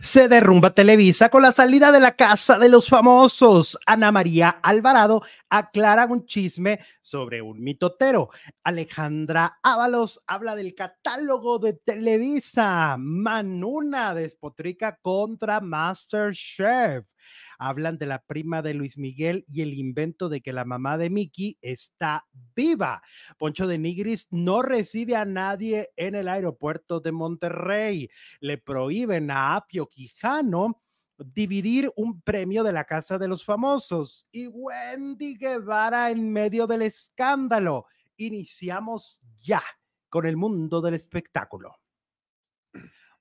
Se derrumba Televisa con la salida de la casa de los famosos. Ana María Alvarado aclara un chisme sobre un mitotero. Alejandra Ábalos habla del catálogo de Televisa. Manuna despotrica contra Masterchef hablan de la prima de Luis Miguel y el invento de que la mamá de Mickey está viva. Poncho de Nigris no recibe a nadie en el aeropuerto de Monterrey. Le prohíben a Apio Quijano dividir un premio de la Casa de los Famosos. Y Wendy Guevara en medio del escándalo. Iniciamos ya con el mundo del espectáculo.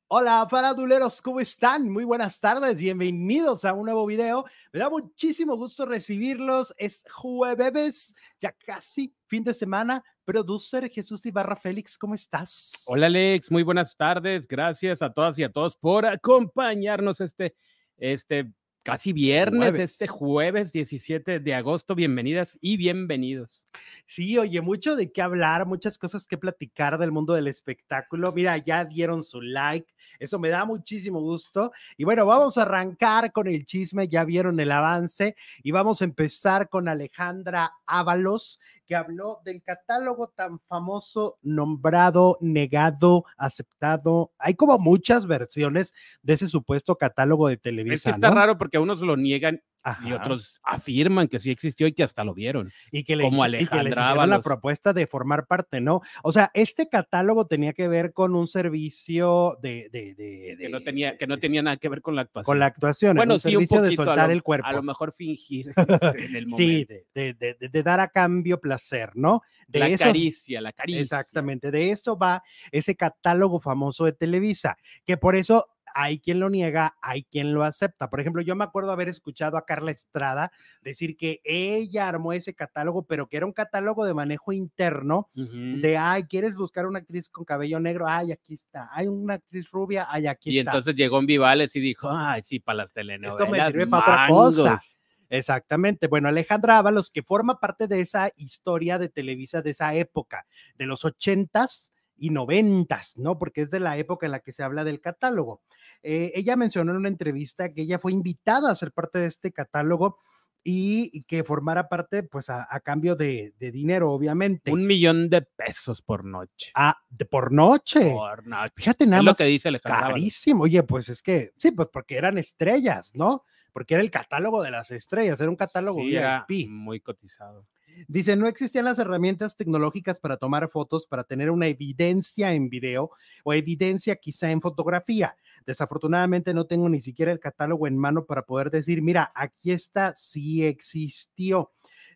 Hola, faraduleros, ¿cómo están? Muy buenas tardes, bienvenidos a un nuevo video. Me da muchísimo gusto recibirlos. Es jueves, ya casi fin de semana. Producer Jesús Ibarra Félix, ¿cómo estás? Hola, Alex, muy buenas tardes. Gracias a todas y a todos por acompañarnos este, este casi viernes, este jueves 17 de agosto. Bienvenidas y bienvenidos. Sí, oye, mucho de qué hablar, muchas cosas que platicar del mundo del espectáculo. Mira, ya dieron su like, eso me da muchísimo gusto. Y bueno, vamos a arrancar con el chisme, ya vieron el avance y vamos a empezar con Alejandra Ábalos, que habló del catálogo tan famoso, nombrado, negado, aceptado. Hay como muchas versiones de ese supuesto catálogo de televisión. Es que está raro porque unos lo niegan y otros afirman que sí existió y que hasta lo vieron. Y que le, como Alejandra la propuesta de formar parte, ¿no? O sea, este catálogo tenía que ver con un servicio de, de, que no tenía que no tenía nada que ver con la actuación. Con la actuación, bueno, un sí, servicio de soltar el cuerpo. A lo mejor fingir en el momento. Sí, de, dar a cambio placer, ¿no? De la caricia, la caricia. Exactamente, de eso va ese catálogo famoso de Televisa, que por eso hay quien lo niega, hay quien lo acepta. Por ejemplo, yo me acuerdo haber escuchado a Carla Estrada decir que ella armó ese catálogo, pero que era un catálogo de manejo interno de, ay, ¿quieres buscar una actriz con cabello negro? Ay, aquí está. Hay una actriz rubia, ay, aquí está. Y entonces llegó en Vivales y dijo, ay, sí, para las telenovelas. Esto me sirve para otra cosa. Exactamente. Bueno, Alejandra Ábalos, que forma parte de esa historia de Televisa de esa época, de los ochentas, y noventas, ¿no? Porque es de la época en la que se habla del catálogo. Eh, ella mencionó en una entrevista que ella fue invitada a ser parte de este catálogo y, que formara parte, pues, a, cambio de, dinero, obviamente. Un millón de pesos por noche. Ah, de, por noche. Por noche. Fíjate nada es más. lo que dice Alejandra. Carísimo. Oye, pues es que, sí, pues porque eran estrellas, ¿no? Porque era el catálogo de las estrellas, era un catálogo VIP. muy cotizado. Dice, no existían las herramientas tecnológicas para tomar fotos, para tener una evidencia en video o evidencia quizá en fotografía. Desafortunadamente no tengo ni siquiera el catálogo en mano para poder decir, mira, aquí está, sí existió.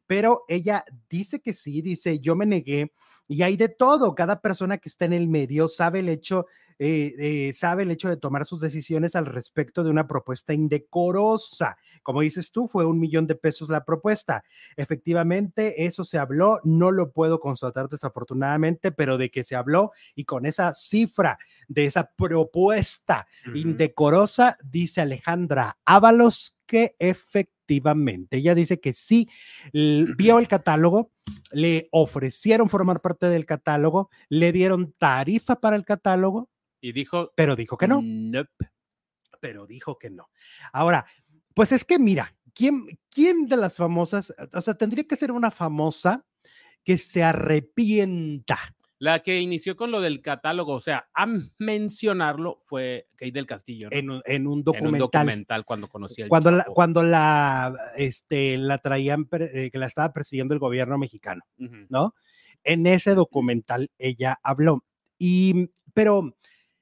Pero ella dice que sí, dice, yo me negué y hay de todo. Cada persona que está en el medio sabe el hecho eh, eh, sabe el hecho de tomar sus decisiones al respecto de una propuesta indecorosa. Como dices tú, fue un millón de pesos la propuesta. Efectivamente, eso se habló, no lo puedo constatar desafortunadamente, pero de que se habló y con esa cifra de esa propuesta indecorosa, dice Alejandra Ábalos que efectivamente, ella dice que sí, vio el catálogo, le ofrecieron formar parte del catálogo, le dieron tarifa para el catálogo, y dijo. Pero dijo que no. Pero dijo que no. Ahora, pues es que mira, ¿quién, ¿quién de las famosas, o sea, tendría que ser una famosa que se arrepienta? La que inició con lo del catálogo, o sea, a mencionarlo fue Kate del Castillo. En, un, en, un, documental. En un documental cuando conocía el cuando la, cuando la, este, la traían, eh, que la estaba persiguiendo el gobierno mexicano, ¿no? En ese documental ella habló. Y, pero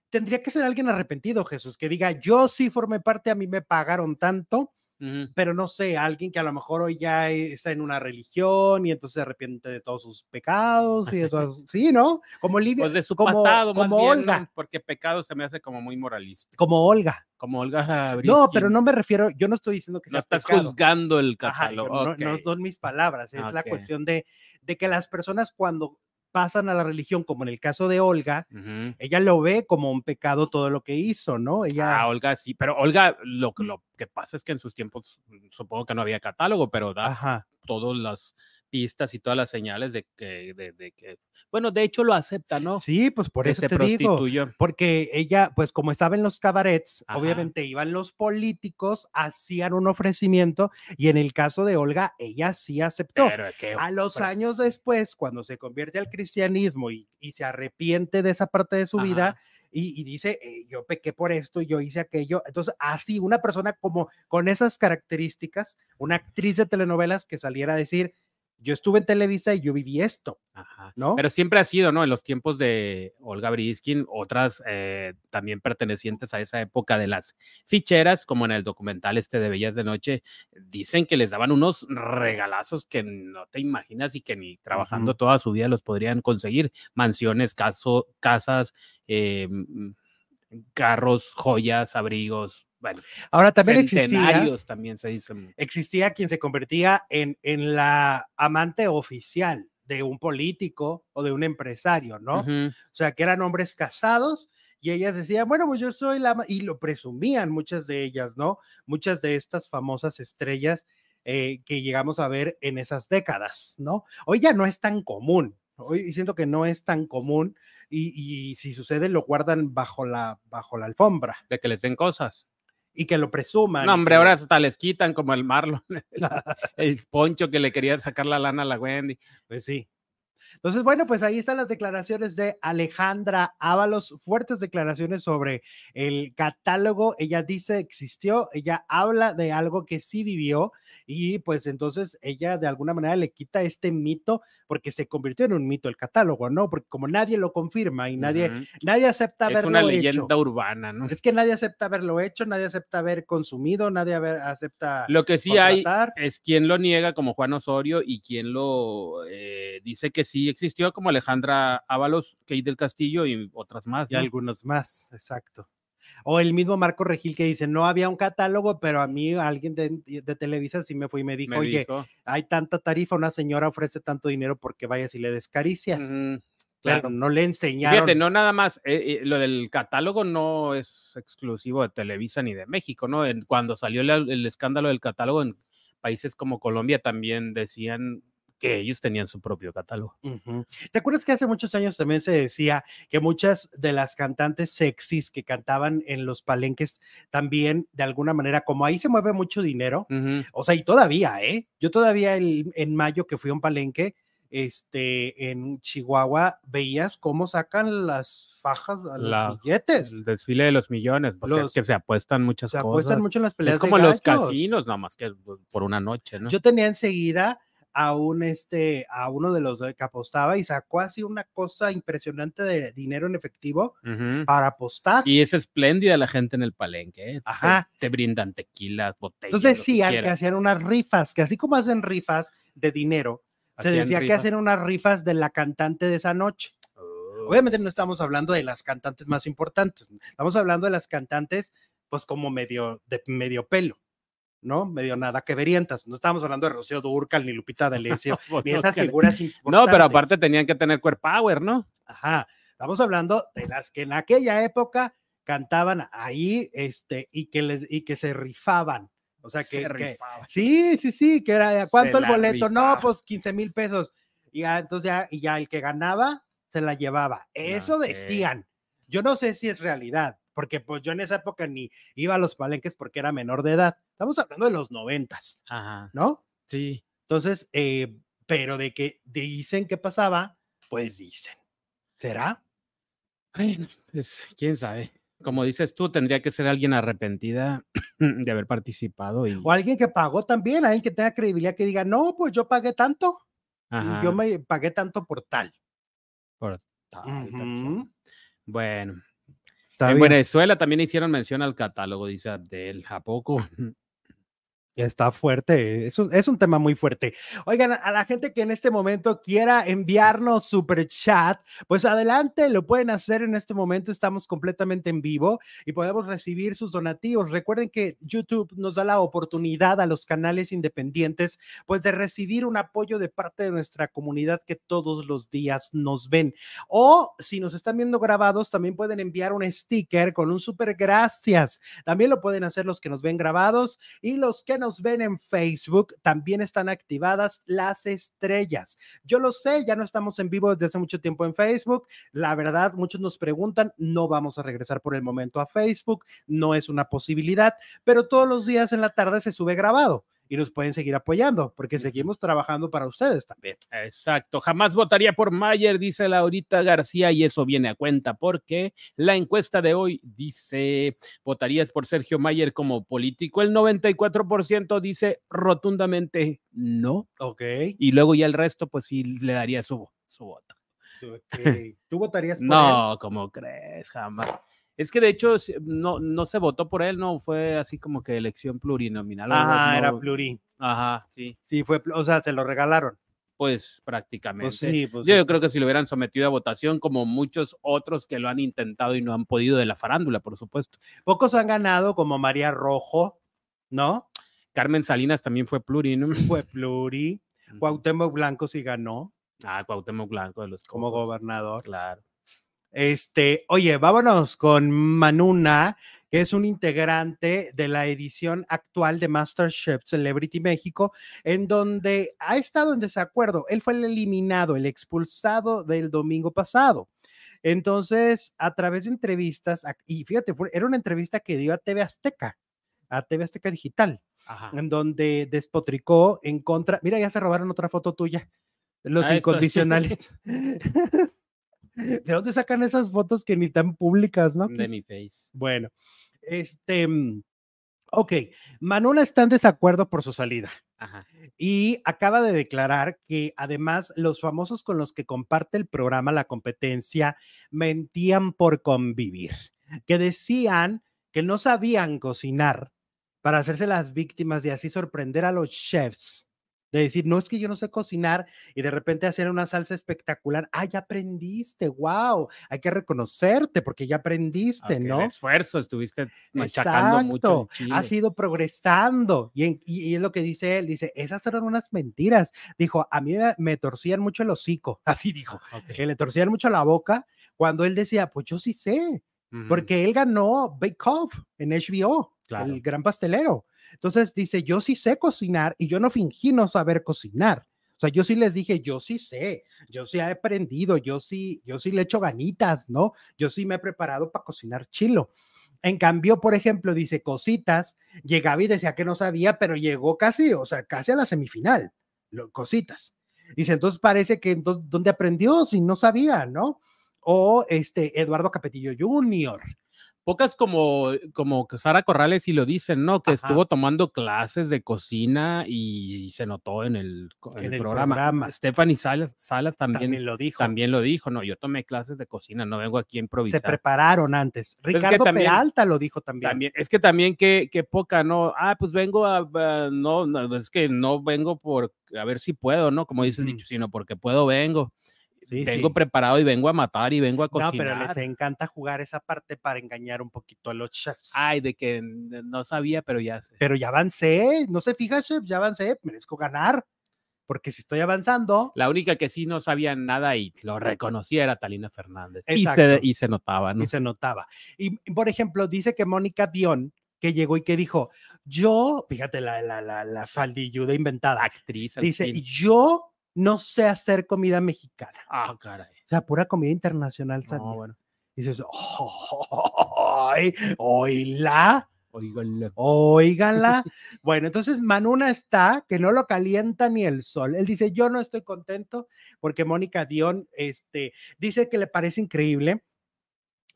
tendría que ser alguien arrepentido, Jesús, que diga, yo sí formé parte, a mí me pagaron tanto, pero no sé, alguien que a lo mejor hoy ya está en una religión y entonces se arrepiente de todos sus pecados y eso, sí, ¿no? Como Lidia. Pues de su pasado, como Olga. porque pecado se me hace como muy moralista. Como Olga. Como Olga No, pero no me refiero, yo no estoy diciendo que no estás juzgando el catálogo. no, son mis palabras, es la cuestión de, de que las personas cuando pasan a la religión, como en el caso de Olga, ella lo ve como un pecado todo lo que hizo, ¿no? Ella... Ah, Olga sí, pero Olga, lo, lo que pasa es que en sus tiempos, mm, supongo que no había catálogo, pero da todas las pistas y todas las señales de que, de, que, bueno, de hecho lo acepta, ¿no? Sí, pues por eso te digo, porque ella, pues como estaba en los cabarets, obviamente iban los políticos, hacían un ofrecimiento y en el caso de Olga, ella sí aceptó. a los años después, cuando se convierte al cristianismo y, se arrepiente de esa parte de su vida, y, dice, eh, yo pequé por esto, yo hice aquello. Entonces, así, una persona como con esas características, una actriz de telenovelas que saliera a decir, yo estuve en Televisa y yo viví esto, ¿no? Pero siempre ha sido, ¿no? En los tiempos de Olga Briskin, otras eh, también pertenecientes a esa época de las ficheras, como en el documental este de Bellas de Noche, dicen que les daban unos regalazos que no te imaginas y que ni trabajando toda su vida los podrían conseguir. Mansiones, caso, casas, eh, carros, joyas, abrigos, bueno, ahora también existía, también se dicen. Existía quien se convertía en, en la amante oficial de un político o de un empresario, ¿no? O sea, que eran hombres casados y ellas decían, bueno, pues yo soy la, y lo presumían muchas de ellas, ¿no? Muchas de estas famosas estrellas eh, que llegamos a ver en esas décadas, ¿no? Hoy ya no es tan común, hoy siento que no es tan común y, y si sucede lo guardan bajo la, bajo la alfombra. De que les den cosas y que lo presuman. No, hombre, ahora hasta les quitan como el Marlon, el, poncho que le quería sacar la lana a la Wendy. Pues sí. Entonces, bueno, pues ahí están las declaraciones de Alejandra Ábalos, fuertes declaraciones sobre el catálogo. Ella dice existió, ella habla de algo que sí vivió y pues entonces ella de alguna manera le quita este mito porque se convirtió en un mito el catálogo, ¿no? Porque como nadie lo confirma y nadie, nadie acepta haberlo hecho. Es una leyenda urbana, ¿no? Es que nadie acepta haberlo hecho, nadie acepta haber consumido, nadie acepta. Lo que sí hay es quien lo niega, como Juan Osorio, y quien lo eh, dice que sí existió como Alejandra Ábalos, Kate del Castillo y otras más. Y algunos más, exacto. O el mismo Marco Regil que dice, no había un catálogo, pero a mí alguien de, Televisa sí me fue y me dijo, oye, hay tanta tarifa, una señora ofrece tanto dinero porque vayas y le descaricias. Claro, no le enseñaron. Fíjate, no nada más, eh, eh, lo del catálogo no es exclusivo de Televisa ni de México, ¿no? cuando salió el escándalo del catálogo en países como Colombia también decían que ellos tenían su propio catálogo. ¿Te acuerdas que hace muchos años también se decía que muchas de las cantantes sexys que cantaban en los palenques también, de alguna manera, como ahí se mueve mucho dinero, o sea, y todavía, ¿eh? Yo todavía en mayo que fui a un palenque, este, en Chihuahua, veías cómo sacan las fajas a los billetes. El desfile de los millones, porque es que se apuestan muchas cosas. Se apuestan mucho en las peleas. Es como los casinos, nada más que por una noche, ¿no? Yo tenía enseguida a un este a uno de los que apostaba y sacó así una cosa impresionante de dinero en efectivo para apostar. Y es espléndida la gente en el palenque. ¿eh? Ajá. Te, brindan tequila, botellas. Entonces decían que, hacían unas rifas, que así como hacen rifas de dinero, se decía que hacían unas rifas de la cantante de esa noche. Oh. Obviamente no estamos hablando de las cantantes más importantes, estamos hablando de las cantantes pues como medio de medio pelo. ¿No? Medio nada que verientas. No estamos hablando de Rocío Durcal, ni Lupita D'Alessio, pues ni esas figuras importantes. No, pero aparte tenían que tener core power, ¿no? Ajá. Estamos hablando de las que en aquella época cantaban ahí, este, y que les, y que se rifaban. O sea que, sí, sí, sí, que era, ¿cuánto el boleto? No, pues 15 mil pesos. Y ya, entonces ya, y ya el que ganaba se la llevaba. Eso decían. Yo no sé si es realidad, porque pues yo en esa época ni iba a los palenques porque era menor de edad. Estamos hablando de los noventas, ¿no? Sí. Entonces, eh, pero de que dicen que pasaba, pues dicen. ¿Será? Bueno, pues quién sabe. Como dices tú, tendría que ser alguien arrepentida de haber participado. Y... O alguien que pagó también, alguien que tenga credibilidad que diga, no, pues yo pagué tanto. Y yo me pagué tanto por tal. Por tal. Bueno, en Venezuela también hicieron mención al catálogo, dice Abdel. ¿A poco? Está fuerte, es un, es un tema muy fuerte. Oigan, a la gente que en este momento quiera enviarnos super chat, pues adelante, lo pueden hacer en este momento, estamos completamente en vivo y podemos recibir sus donativos. Recuerden que YouTube nos da la oportunidad a los canales independientes, pues de recibir un apoyo de parte de nuestra comunidad que todos los días nos ven. O si nos están viendo grabados, también pueden enviar un sticker con un super gracias. También lo pueden hacer los que nos ven grabados y los que nos nos ven en Facebook, también están activadas las estrellas. Yo lo sé, ya no estamos en vivo desde hace mucho tiempo en Facebook. La verdad, muchos nos preguntan, no vamos a regresar por el momento a Facebook, no es una posibilidad, pero todos los días en la tarde se sube grabado y nos pueden seguir apoyando porque seguimos trabajando para ustedes también. Exacto, jamás votaría por Mayer, dice Laurita García, y eso viene a cuenta porque la encuesta de hoy dice, ¿votarías por Sergio Mayer como político? El 94% dice rotundamente no. Ok. Y luego ya el resto, pues sí le daría su, su voto. Okay. ¿Tú votarías por no, él? ¿cómo crees? Jamás. Es que de hecho no, no se votó por él, no, fue así como que elección plurinominal. Ajá, no, era pluri. Ajá, sí. Sí, fue, o sea, se lo regalaron. Pues prácticamente. Pues sí, pues Yo es- creo que si lo hubieran sometido a votación, como muchos otros que lo han intentado y no han podido de la farándula, por supuesto. Pocos han ganado, como María Rojo, ¿no? Carmen Salinas también fue pluri, ¿no? Fue pluri. Cuauhtémoc Blanco sí ganó Ah, Cuauhtémoc Blanco de los como gobernador. Claro. Este, oye, vámonos con Manuna, que es un integrante de la edición actual de MasterChef Celebrity México, en donde ha estado en desacuerdo. Él fue el eliminado, el expulsado del domingo pasado. Entonces, a través de entrevistas, y fíjate, fue- era una entrevista que dio a TV Azteca, a TV Azteca Digital, Ajá. en donde despotricó en contra. Mira, ya se robaron otra foto tuya. Los Ah, incondicionales. ¿De dónde sacan esas fotos que ni tan públicas, no? De Pues, mi face. bueno, este, mm, ok, Manuela está en desacuerdo por su salida Ajá. y acaba de declarar que además los famosos con los que comparte el programa La Competencia mentían por convivir, que decían que no sabían cocinar para hacerse las víctimas y así sorprender a los chefs. De decir, no es que yo no sé cocinar y de repente hacer una salsa espectacular. Ah, ya aprendiste, wow. Hay que reconocerte porque ya aprendiste, Ok, ¿no? de esfuerzo, estuviste machacando mucho. Exacto, el chile. has ido progresando. Y, en- y- y es lo que dice él, dice, esas eran unas mentiras. Dijo, a mí me, torcían mucho el hocico, así dijo, Ok. que le torcían mucho la boca cuando él decía, pues yo sí sé, porque él ganó Bake Off en HBO, Claro. el gran pastelero. Entonces dice, yo sí sé cocinar y yo no fingí no saber cocinar. O sea, yo sí les dije, yo sí sé, yo sí he aprendido, yo sí, yo sí le echo ganitas, ¿no? Yo sí me he preparado para cocinar chilo. En cambio, por ejemplo, dice cositas, llegaba y decía que no sabía, pero llegó casi, o sea, casi a la semifinal, lo- cositas. Dice, entonces parece que entonces, ¿dónde aprendió si no sabía, no? O este Eduardo Capetillo Jr. Pocas como, como Sara Corrales y lo dicen, ¿no? Que Ajá. estuvo tomando clases de cocina y, se notó en el, en En el el programa. programa. Stephanie Salas, Salas también, También también, lo dijo. lo dijo, ¿no? Yo tomé clases de cocina, no vengo aquí a Se improvisar. prepararon antes. que Ricardo también- Peralta lo dijo también. También, es que también que, que poca, ¿no? Ah, pues vengo a, a- no, no, es que no vengo por a ver si puedo, ¿no? Como dice el dicho, sino porque puedo, vengo. Sí, vengo sí. preparado y vengo a matar y vengo a No, cocinar. pero les encanta jugar esa parte para engañar un poquito a los chefs. Ay, de que no sabía, pero ya sé. Pero ya avancé, no se fija, chef, ya avancé, merezco ganar. Porque si estoy avanzando, La única que sí no sabía nada y lo reconocía era Talina Fernández. Y se, Exacto. y se notaba, ¿no? y se notaba. Y, por ejemplo, dice que Mónica Dion, que llegó y que dijo, yo, fíjate la, la, la, la faldilluda inventada, Actriz. dice, yo no sé hacer comida mexicana. Ah, caray. O sea, pura comida internacional, No, sabía. bueno. Y dices, ¡ay! ¡Oíla! Óiganla. bueno, entonces Manuna está que no lo calienta ni el sol. Él dice, yo no estoy contento porque Mónica Dion, este, dice que le parece increíble.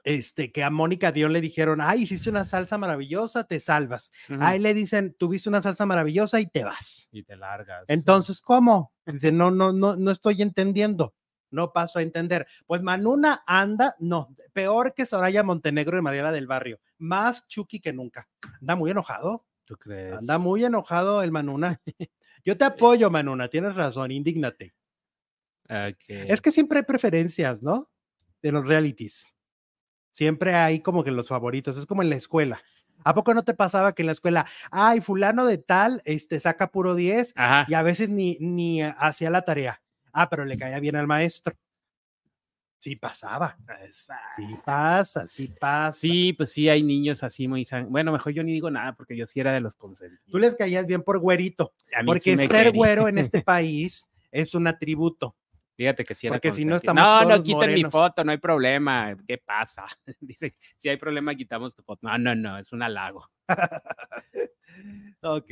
Este, que a Mónica Dion le dijeron, ay, hiciste una salsa maravillosa, te salvas. Ujú. Ahí le dicen, tuviste una salsa maravillosa y te vas. Y te largas. Entonces, ¿cómo? Dice, no, no, no, no estoy entendiendo. No paso a entender. Pues Manuna anda, no, peor que Soraya Montenegro y Mariela del Barrio. Más Chucky que nunca. Anda muy enojado. ¿Tú crees? Anda muy enojado el Manuna. Yo te apoyo, Manuna, tienes razón, indígnate. Ok. Es que siempre hay preferencias, ¿no? De los realities. Siempre hay como que los favoritos, es como en la escuela. ¿A poco no te pasaba que en la escuela, ay, fulano de tal, este, saca puro 10 Ajá. y a veces ni, ni hacía la tarea? Ah, pero le caía bien al maestro. Sí pasaba. Sí pasa, sí pasa. Sí, pues sí, hay niños así muy san- Bueno, mejor yo ni digo nada porque yo sí era de los consentidos. Tú les caías bien por güerito, A mí sí porque me ser quería. güero en este país es un atributo. Fíjate que sí era Porque si no estamos No, no quiten mi foto, no hay problema. ¿Qué pasa? Dice, si hay problema, quitamos tu foto. No, no, no, es un halago. ok,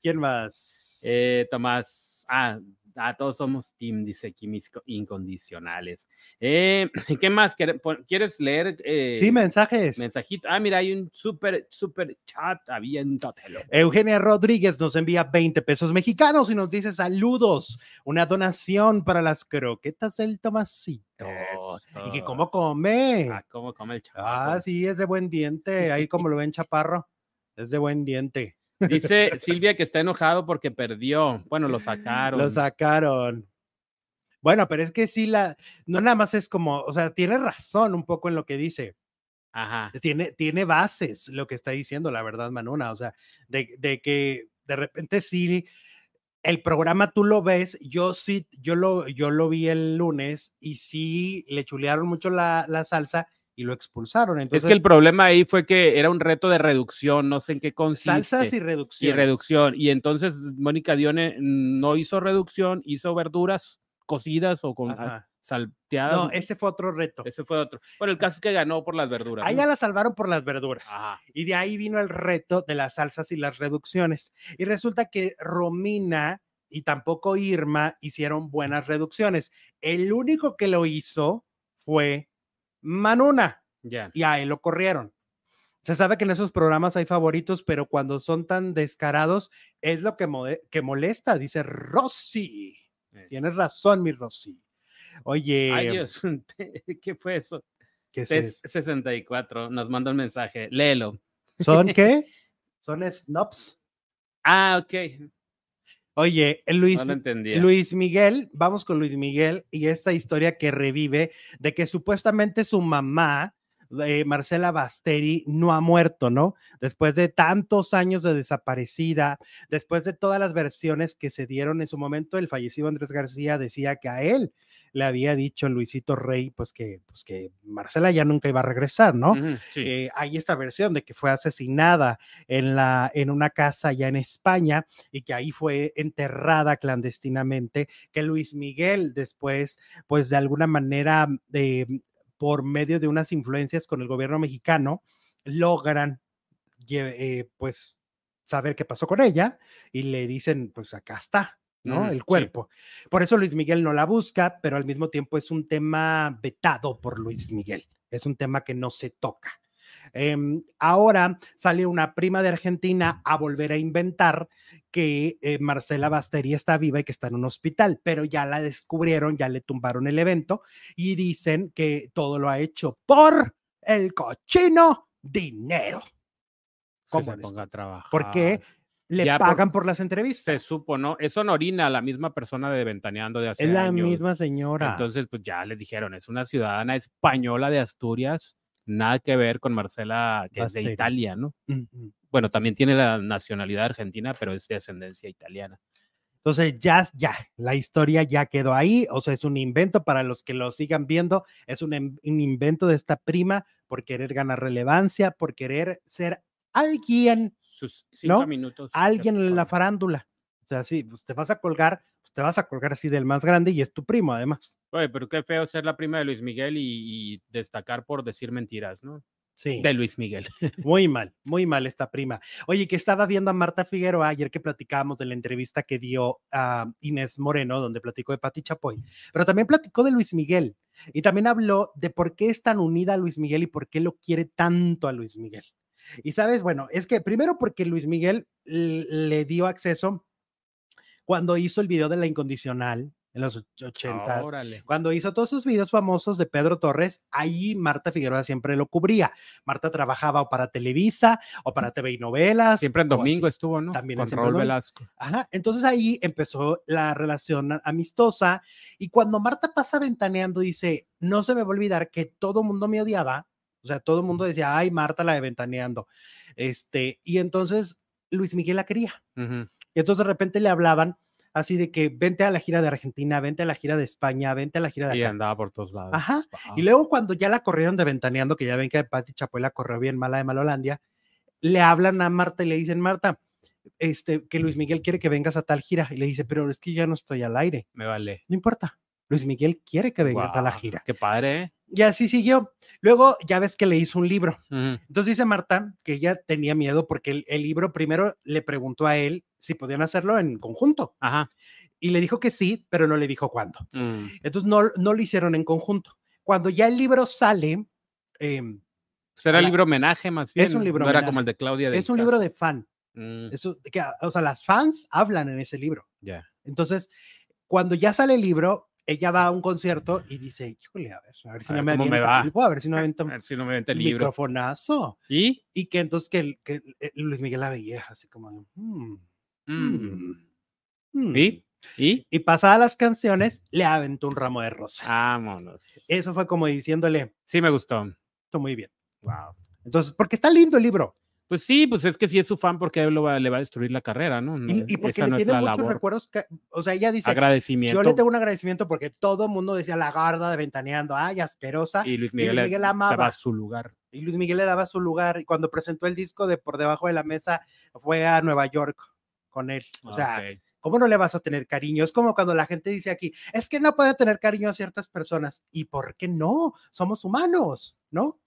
¿quién más? Eh, Tomás, ah, ah, todos somos team, dice aquí mis co- incondicionales. Eh, ¿Qué más? ¿Quiere- pon- ¿Quieres leer? eh, sí, mensajes. Mensajito. Ah, mira, hay un súper, súper chat. Aviéntatelo. Eugenia Rodríguez nos envía 20 pesos mexicanos y nos dice saludos, una donación para las croquetas del Tomasito. Y que cómo come. Ah, ¿cómo come el chaval? Ah, sí, es de buen diente. Ahí como lo ven, chaparro. Es de buen diente. Dice Silvia que está enojado porque perdió. Bueno, lo sacaron. Lo sacaron. Bueno, pero es que sí, la, no nada más es como, o sea, tiene razón un poco en lo que dice. Ajá. Tiene, tiene bases lo que está diciendo, la verdad, Manuna. O sea, de, de que de repente sí, el programa tú lo ves, yo sí, yo lo, yo lo vi el lunes y sí le chulearon mucho la, la salsa y lo expulsaron. Entonces, es que el problema ahí fue que era un reto de reducción, no sé en qué consiste. salsas y y reducción. reducción. Y entonces Mónica Dione no hizo reducción, hizo verduras cocidas o con ah, Ajá. salteadas. No, ese fue otro reto. Ese fue otro. Bueno, el caso es que ganó por las verduras. Ahí ¿no? ya la salvaron por las verduras. Ajá. Y de ahí vino el reto de las salsas y las reducciones. Y resulta que Romina y tampoco Irma hicieron buenas reducciones. El único que lo hizo fue Manuna Ya. y a él lo corrieron. Se sabe que en esos programas hay favoritos, pero cuando son tan descarados es lo que, que molesta, dice Rosy. Tienes Es- razón, mi Rosy. Oye, Ay, Dios, ¿qué fue eso? ¿qué Es eso? 64, nos manda un mensaje, léelo. ¿son qué? ¿Son snobs? Ah, ok. Oye, Luis, No. Luis Miguel, vamos con Luis Miguel y esta historia que revive de que supuestamente su mamá, eh, Marcela Basteri, no ha muerto, ¿no? Después de tantos años de desaparecida, después de todas las versiones que se dieron en su momento, el fallecido Andrés García decía que a él le había dicho Luisito Rey, pues que, pues que Marcela ya nunca iba a regresar, ¿no? Sí. Eh, hay esta versión de que fue asesinada en, la, en una casa ya en España y que ahí fue enterrada clandestinamente, que Luis Miguel después, pues de alguna manera, eh, por medio de unas influencias con el gobierno mexicano, logran, eh, pues, saber qué pasó con ella y le dicen, pues acá está. ¿No? El sí. cuerpo. Por eso Luis Miguel no la busca, pero al mismo tiempo es un tema vetado por Luis Miguel. Es un tema que no se toca. Em, ahora sale una prima de Argentina a volver a inventar que eh, Marcela Basteri está viva y que está en un hospital, pero ya la descubrieron, ya le tumbaron el evento y dicen que todo lo ha hecho por el cochino dinero. Que ¿cómo se ponga a trabajar. Porque le Ya por- pagan por, las se entrevistas. supo, ¿no? Es sonorina, la misma persona de Ventaneando de hace Es la años. misma señora. Entonces, pues ya les dijeron, es una ciudadana española de Asturias, nada que ver con Marcela, que es de Italia, ¿no? Ujú. Bueno, también tiene la nacionalidad argentina, pero es de ascendencia italiana. Entonces ya, ya, la historia ya quedó ahí, o sea, es un invento para los que lo sigan viendo, es un, em- un invento de esta prima por querer ganar relevancia, por querer ser alguien, Sus cinco ¿No? minutos. alguien en la farándula. O sea, sí, pues te vas a colgar, pues te vas a colgar así del más grande y es tu primo además. Oye, pero qué feo ser la prima de Luis Miguel y, y destacar por decir mentiras, ¿no? Sí, De Luis Miguel. muy mal, muy mal esta prima. Oye, que estaba viendo a Marta Figueroa ayer que platicábamos de la entrevista que dio a Inés Moreno, donde platicó de Pati Chapoy, pero también platicó de Luis Miguel y también habló de por qué es tan unida a Luis Miguel y por qué lo quiere tanto a Luis Miguel. Y sabes, bueno, es que primero porque Luis Miguel le dio acceso cuando hizo el video de la incondicional en los och- ochentas. Órale. Cuando hizo todos sus videos famosos de Pedro Torres, ahí Marta Figueroa siempre lo cubría. Marta trabajaba o para Televisa o para TV y novelas. Siempre en domingo estuvo, ¿no? También Con Raúl. Velasco. Ajá, entonces ahí empezó la relación amistosa y cuando Marta pasa ventaneando dice, no se me va a olvidar que todo mundo me odiaba, o sea, todo el mundo decía, ay, Marta la de ventaneando, este, y entonces Luis Miguel la quería. Y entonces de repente le hablaban así de que vente a la gira de Argentina, vente a la gira de España, vente a la gira de Y acá. andaba por todos lados. Ajá. Wow. Y luego cuando ya la corrieron de Ventaneando, que ya ven que Patti Chapoy la corrió bien mala de Malolandia, le hablan a Marta y le dicen, Marta, este, que Luis Miguel quiere que vengas a tal gira. Y le dice, pero es que ya no estoy al aire. Me vale. No importa. Luis Miguel quiere que vengas a la gira. Qué padre, ¿eh? Y así siguió. Luego ya ves que le hizo un libro. Entonces dice Marta que ella tenía miedo porque el, el libro primero le preguntó a él si podían hacerlo en conjunto. Ajá. Y le dijo que sí, pero no le dijo cuándo. Mm. Entonces no, no lo hicieron en conjunto. Cuando ya el libro sale, em, Será la- libro homenaje más bien. un libro No era como el de Claudia. del es un libro de fan. Mm, Eso, que, o sea, las fans hablan en ese libro. ya. Entonces, cuando ya sale el libro, ella va a un concierto y dice, híjole, a ver, a ver si A no ver me me va. algo, a ver si no me avienta A ver si no me el libro. microfonazo. ¿Y? Y que entonces que, Luis Miguel la veía así como, "Mm, Mm. mm, mm". ¿Y? ¿Y? Y pasadas las canciones, le aventó un ramo de rosa. Vámonos. Eso fue como diciéndole, Sí me gustó. esto muy bien. Wow. Entonces, porque está lindo el libro. Pues sí, pues es que si es su fan porque lo va- le va a destruir la carrera, ¿no? No, Y, y porque esa le tiene muchos labor. recuerdos. que- o sea, ella dice, Agradecimiento. yo le tengo un agradecimiento porque todo el mundo decía la garda de ventaneando, ay, asquerosa. y Luis y Miguel, le daba su lugar. Y Luis Miguel le daba su lugar. Y cuando presentó el disco de Por debajo de la mesa, fue a Nueva York con él. O sea. ¿cómo no le vas a tener cariño? Es como cuando la gente dice aquí, es que no puede tener cariño a ciertas personas. ¿Y por qué no? Somos humanos, ¿no?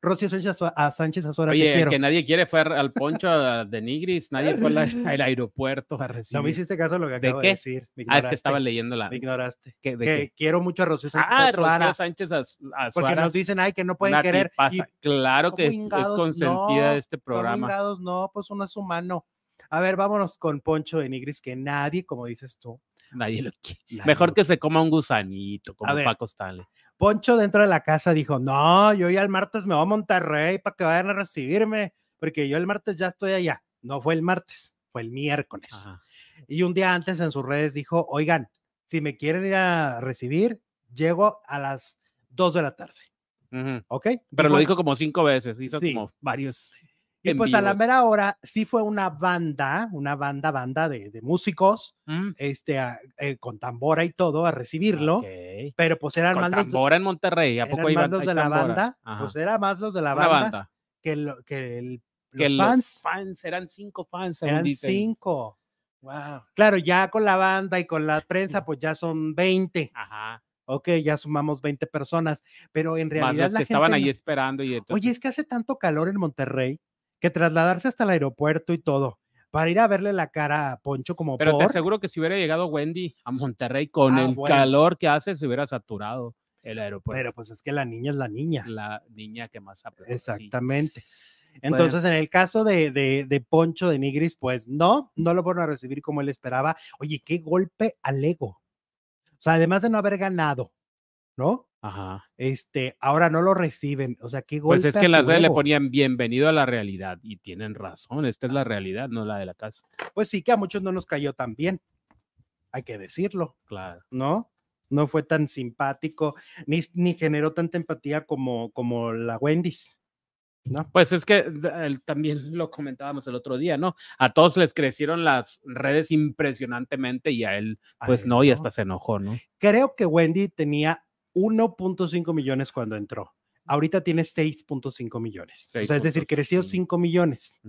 Rocío Sánchez, a Sánchez Azora, Oye, te quiero. que nadie quiere fue al poncho de Nigris, nadie fue al, al aeropuerto a recibir. No me hiciste caso a lo que ¿De acabo de, qué? decir. Me ah, es que estaba leyendo la. Me ignoraste. ¿qué- de que qué? quiero mucho a Rocío Sánchez Ah, Azuara, Rocío Sánchez Az- porque Azuara. nos dicen, ay, que no pueden querer. Y Claro que ¿cómo es consentida No, de este ¿cómo programa. no, pues uno es humano. A ver, vámonos con Poncho de Nigris, que nadie, como dices tú. Nadie lo quiere. nadie Mejor lo que se coma un gusanito, como. Paco Stanley. Poncho dentro de la casa dijo, no, yo ya el martes me voy a Monterrey para que vayan a recibirme, porque yo el martes ya estoy allá. No fue el martes, fue el miércoles. Ajá. Y un día antes en sus redes dijo, oigan, si me quieren ir a recibir, llego a las 2 de la tarde. ¿ok? Pero lo dijo como cinco veces, hizo Sí. como varios. Y pues a la mera hora sí fue una banda, una banda, banda de, de músicos, Mm, este, a- eh, con tambora y todo, a recibirlo, pero pues eran Con más los, tambora en Monterrey, ¿a eran poco más iban los de la tambora? banda, Ajá. pues era más los de la banda, banda. que, lo- que el- Que los los fans fans eran cinco fans, eran cinco. Wow. Claro, ya con la banda y con la prensa, pues ya son 20. Ajá. Ok, ya sumamos 20 personas, pero en Más realidad los la que estaban ahí no- esperando y entonces, Oye, es que hace tanto calor en Monterrey que trasladarse hasta el aeropuerto y todo para ir a verle la cara a Poncho como pero te por aseguro que si hubiera llegado Wendy a Monterrey con Ah, el bueno. calor que hace, se hubiera saturado el aeropuerto. pero pues es que la niña es la niña. la niña que más apreció. Exactamente. Entonces, en el caso de, de, de Poncho de Nigris, pues no, no lo fueron a recibir como él esperaba. Oye, qué golpe al ego. O sea, además de no haber ganado, ¿no? Ajá. Este, ahora no lo reciben. O sea, qué golpe. Pues es que las redes le ponían bienvenido a la realidad y tienen razón. Esta es la realidad, no la de la casa. Pues sí, que a muchos no nos cayó tan bien. Hay que decirlo. Claro. ¿no? No fue tan simpático, ni, ni generó tanta empatía como, como la Wendy's, ¿no? Pues es que el- también lo comentábamos el otro día, ¿no? A todos les crecieron las redes impresionantemente y a él, pues no, y hasta se enojó, ¿no? Creo que Wendy tenía 1.5 millones cuando entró. Ahorita tiene 6.5 millones. O sea, es decir, creció 6.5. 5 millones.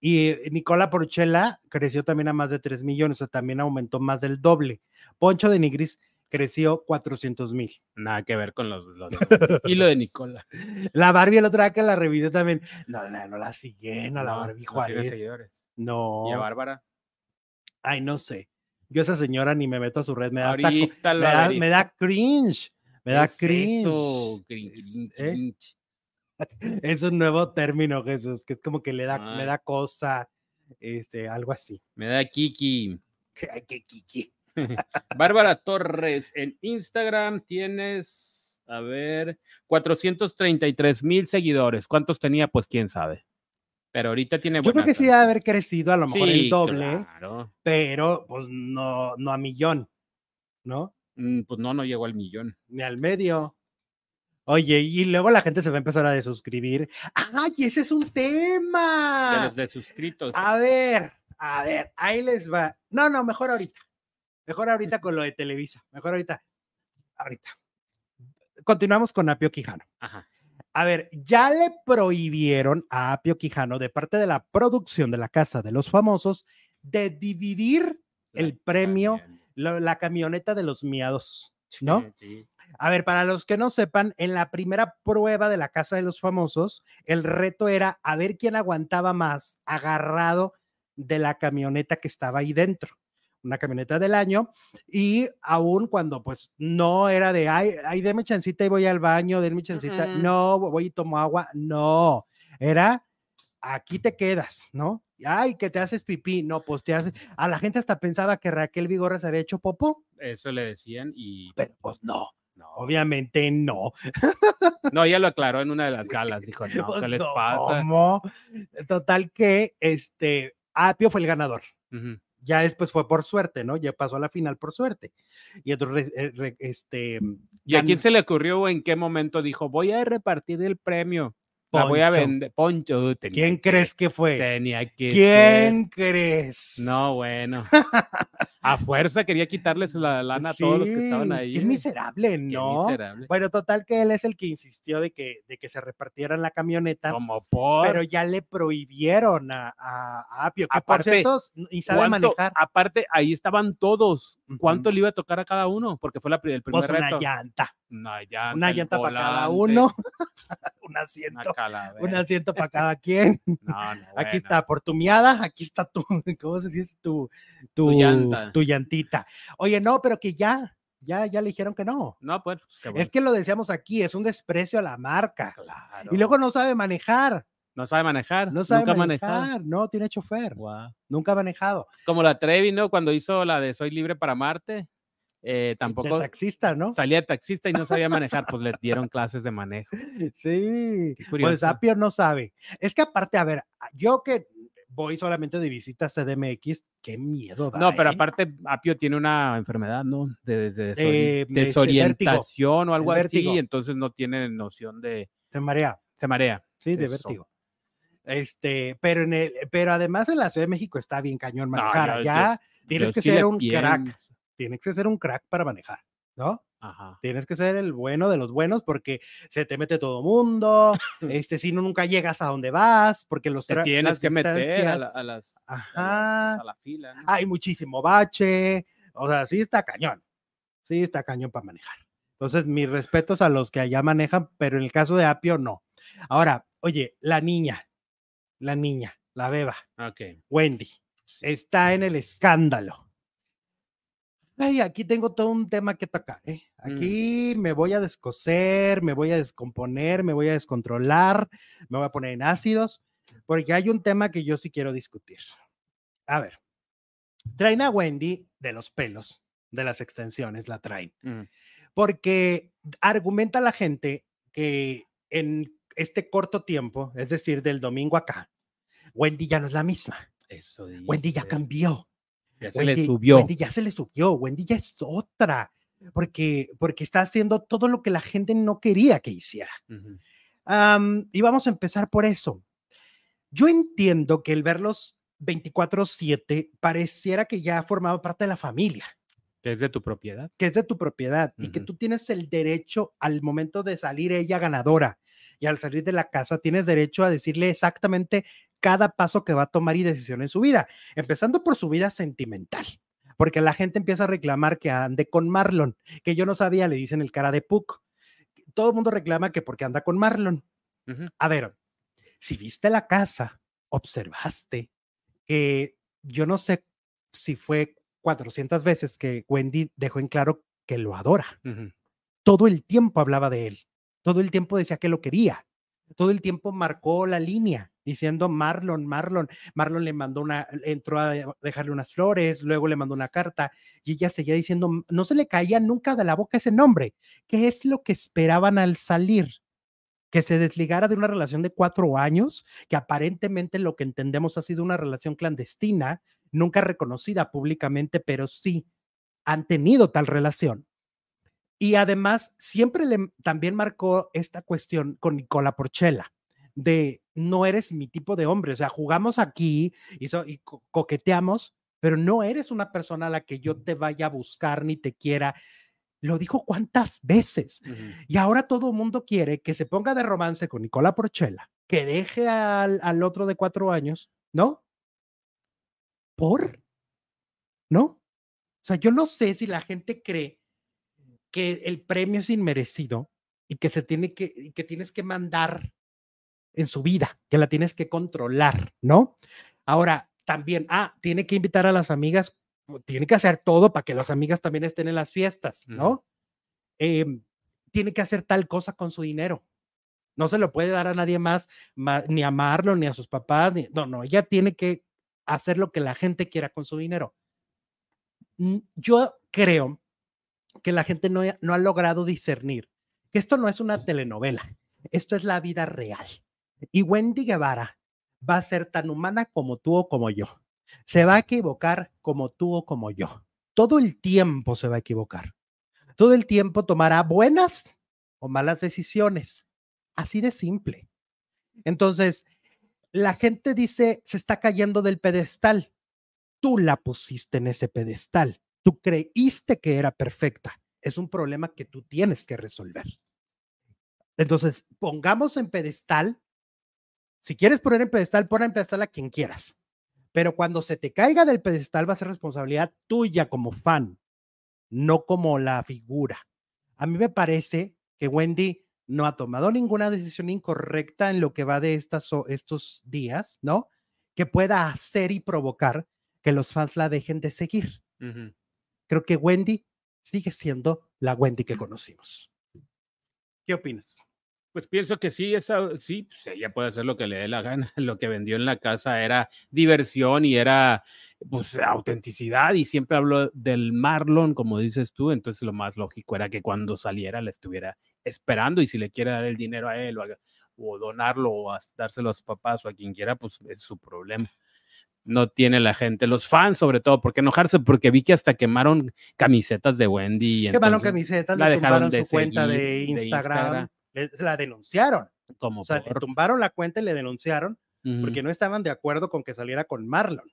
Y eh, Nicola Porchela creció también a más de 3 millones, o sea, también aumentó más del doble. Poncho de Nigris creció 400 mil. Nada que ver con los, y lo de Nicola. La Barbie el otro día que la revisé también, no, no, no la siguen a la Barbie no Juárez. No. Y a Bárbara. Ay, no sé. Yo esa señora ni me meto a su red, me da, hasta da, me da cringe. Me da ¿Qué es cringe. eso? ¿eh? Es un nuevo término, Jesús, que es como que le da, me Ay. da cosa, este, algo así. Me da Kiki. Ay, qué kiki. Bárbara Torres, en Instagram tienes, a ver, 433 mil seguidores. ¿Cuántos tenía? Pues quién sabe. Pero ahorita tiene Yo creo que sí debe haber crecido a lo mejor el doble, claro. pero pues no, no a millón, ¿no? Mm, Pues no, no llegó al millón. Ni al medio. Oye, y luego la gente se va a empezar a desuscribir. ¡Ay, ese es un De tema! los de suscritos. A ver, A ver, ahí les va. No, no, mejor ahorita. Mejor ahorita con lo de Televisa. Mejor ahorita. Ahorita. Continuamos con Apio Quijano. Ajá. A ver, ya le prohibieron a Apio Quijano de parte de la producción de la Casa de los Famosos de dividir el premio, la camioneta de los miados, ¿no? Sí. A ver, para los que no sepan, en la primera prueba de la Casa de los Famosos, el reto era a ver quién aguantaba más agarrado de la camioneta que estaba ahí dentro. Una camioneta del año. Y aún cuando pues no era de, ay, ay, deme chancita y voy al baño, denme chancita. No, voy y tomo agua. No, era, aquí te quedas, ¿no? Ay, que te haces pipí. No, pues te haces. A la gente hasta pensaba que Raquel Vigorra se había hecho popó, Eso le decían y pero pues no. no, Obviamente no. no, ella lo aclaró en una de las galas, dijo, no, Pues ¿qué les no, pasa? ¿cómo? Total que este Apio fue el ganador. Ya después fue por suerte, ¿no? Ya pasó a la final por suerte. Y entonces, eh, este. ¿Y a quién se le ocurrió o en qué momento dijo, voy a repartir el premio? La voy a vender. Poncho, tenía ¿Quién que- crees que fue? Tenía que ¿Quién crees? No, bueno. A fuerza quería quitarles la lana a todos los que estaban ahí. Qué miserable, Qué ¿no? miserable. Bueno, total que él es el que insistió de que, de que se repartieran la camioneta, Como por. pero ya le prohibieron a, a- a Apio, que Aparte, por cierto, y sabe ¿Cuánto- manejar. Aparte, ahí estaban todos. ¿Cuánto le iba a tocar a cada uno? Porque fue la, el primer Pues una reto. llanta. Una llanta. una llanta para cada uno, un asiento, un asiento para cada quien. No, no, Aquí bueno. está, por tu miada, aquí está tu, ¿cómo se dice? Tu, tu, Tu llanta. Tu llantita. Oye, no, pero que ya, ya, ya le dijeron que no. No, pues. qué Es bueno. que lo decíamos aquí, es un desprecio a la marca. Claro. Y luego no sabe manejar, No sabe manejar. no sabe nunca manejar, manejado. no tiene chofer, nunca ha manejado. Como la Trevi, ¿no? Cuando hizo la de Soy libre para Marte, eh, De tampoco taxista, ¿no? salía de taxista y no sabía manejar, pues le dieron clases de manejo. Sí, pues. Apio no sabe. Es que aparte, a ver, yo que voy solamente de visita a CDMX, qué miedo da. No, pero ¿eh? aparte Apio tiene una enfermedad, ¿no? De, de- de Eh, este, desorientación o algo así, entonces no tiene noción de... se marea. Se marea. Sí, de Eso. vértigo. Este, pero en el, pero además en la Ciudad de México está bien cañón No, manejar. yo- Allá tienes Yo que ser un crack. Tienes que ser un crack para manejar, ¿no? Ajá. Tienes que ser el bueno de los buenos porque se te mete todo mundo. este, si no, nunca llegas a donde vas, porque los Te tienes que meter a, la- a las... a la- Ajá. a la fila, ¿no? Hay muchísimo bache. O sea, sí está cañón. Sí está cañón para manejar. Entonces, mis respetos a los que allá manejan, pero en el caso de Apio, no. Ahora, oye, la niña, la niña, la beba. Wendy, está en el escándalo. Ay, aquí tengo todo un tema que tocar. ¿eh? Aquí me voy a descoser, me voy a descomponer, me voy a descontrolar, me voy a poner en ácidos, porque hay un tema que yo sí quiero discutir. A ver, traen a Wendy de los pelos, de las extensiones, la traen, Mm. porque argumenta la gente que en este corto tiempo, es decir, del domingo acá, Wendy ya no es la misma. Eso Wendy ya cambió. Ya se le Wendy- subió. Wendy ya se le subió. Wendy ya es otra. Porque, porque está haciendo todo lo que la gente no quería que hiciera. Y vamos a empezar por eso. Yo entiendo que el verlos 24/7 pareciera que ya formaba parte de la familia, Que es de tu propiedad. que es de tu propiedad y que tú tienes el derecho al momento de salir ella ganadora y al salir de la casa tienes derecho a decirle exactamente cada paso que va a tomar y decisión en su vida, empezando por su vida sentimental. Porque la gente empieza a reclamar que ande con Marlon, que yo no sabía, le dicen el cara de Puck. Todo el mundo reclama que porque anda con Marlon. A ver, si viste la casa, observaste que yo no sé si fue 400 veces que Wendy dejó en claro que lo adora. Todo el tiempo hablaba de él. Todo el tiempo decía que lo quería. Todo el tiempo marcó la línea diciendo Marlon, Marlon. Marlon le mandó una, entró a dejarle unas flores, luego le mandó una carta y ella seguía diciendo, no se le caía nunca de la boca ese nombre. ¿Qué es lo que esperaban al salir? que se desligara de una relación de cuatro años, que aparentemente lo que entendemos ha sido una relación clandestina, nunca reconocida públicamente, pero sí han tenido tal relación. Y además, siempre le también marcó esta cuestión con Nicola Porchela, de no eres mi tipo de hombre. O sea, jugamos aquí y, y coqueteamos, pero no eres una persona a la que yo te vaya a buscar ni te quiera. Lo dijo cuántas veces. Y ahora todo el mundo quiere que se ponga de romance con Nicola Porchela, que deje al, al otro de cuatro años, ¿no? ¿Por? ¿No? O sea, yo no sé si la gente cree que el premio es inmerecido y que, se tiene que, que tienes que mandar en su vida, que la tienes que controlar, ¿no? Ahora, también, ah, tiene que invitar a las amigas, tiene que hacer todo para que las amigas también estén en las fiestas, ¿no? Em, tiene que hacer tal cosa con su dinero. No se lo puede dar a nadie más, ni a Marlon, ni a sus papás, no, no, ella tiene que hacer lo que la gente quiera con su dinero. Mm, yo creo que la gente no, no ha logrado discernir que esto no es una telenovela, esto es la vida real. Y Wendy Guevara va a ser tan humana como tú o como yo. Se va a equivocar como tú o como yo. Todo el tiempo se va a equivocar. Todo el tiempo tomará buenas o malas decisiones. Así de simple. Entonces, la gente dice, se está cayendo del pedestal. Tú la pusiste en ese pedestal. Tú creíste que era perfecta. Es un problema que tú tienes que resolver. Entonces, pongamos en pedestal si quieres poner en pedestal, pon en pedestal a quien quieras. Pero cuando se te caiga del pedestal va a ser responsabilidad tuya como fan, no como la figura. A mí me parece que Wendy no ha tomado ninguna decisión incorrecta en lo que va de estas, estos días, ¿no? Que pueda hacer y provocar que los fans la dejen de seguir. Creo que Wendy sigue siendo la Wendy que conocimos. ¿Qué opinas? Pues pienso que sí, esa, sí, pues ella puede hacer lo que le dé la gana. Lo que vendió en la casa era diversión y era pues autenticidad y siempre habló del Marlon, como dices tú, entonces lo más lógico era que cuando saliera la estuviera esperando y si le quiere dar el dinero a él o, donarlo o dárselo a sus papás o a quien quiera, pues es su problema. No tiene la gente, los fans sobre todo, porque enojarse, porque vi que hasta quemaron camisetas de Wendy. Quemaron camisetas, la dejaron de su cuenta de Instagram la denunciaron. Como o sea, le tumbaron la cuenta y le denunciaron porque no estaban de acuerdo con que saliera con Marlon.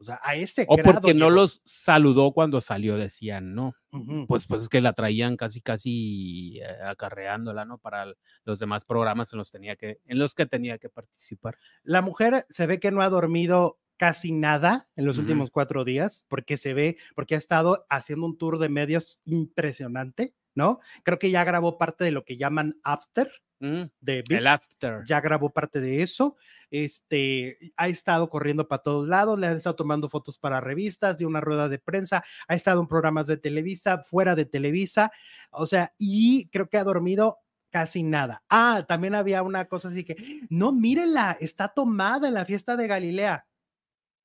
O sea, a ese O porque no los saludó cuando salió, decían, ¿no? Pues, pues es que la traían casi, casi eh, acarreándola, ¿no? Para los demás programas en los, tenía que, en los que tenía que participar. La mujer se ve que no ha dormido casi nada en los últimos cuatro días, porque se ve, porque ha estado haciendo un tour de medios impresionante. ¿No? Creo que ya grabó parte de lo que llaman After. de el after. Ya grabó parte de eso. Este ha estado corriendo para todos lados, le ha estado tomando fotos para revistas, de una rueda de prensa, ha estado en programas de Televisa, fuera de Televisa, o sea, y creo que ha dormido casi nada. Ah, también había una cosa así que, no, mírenla, está tomada en la fiesta de Galilea.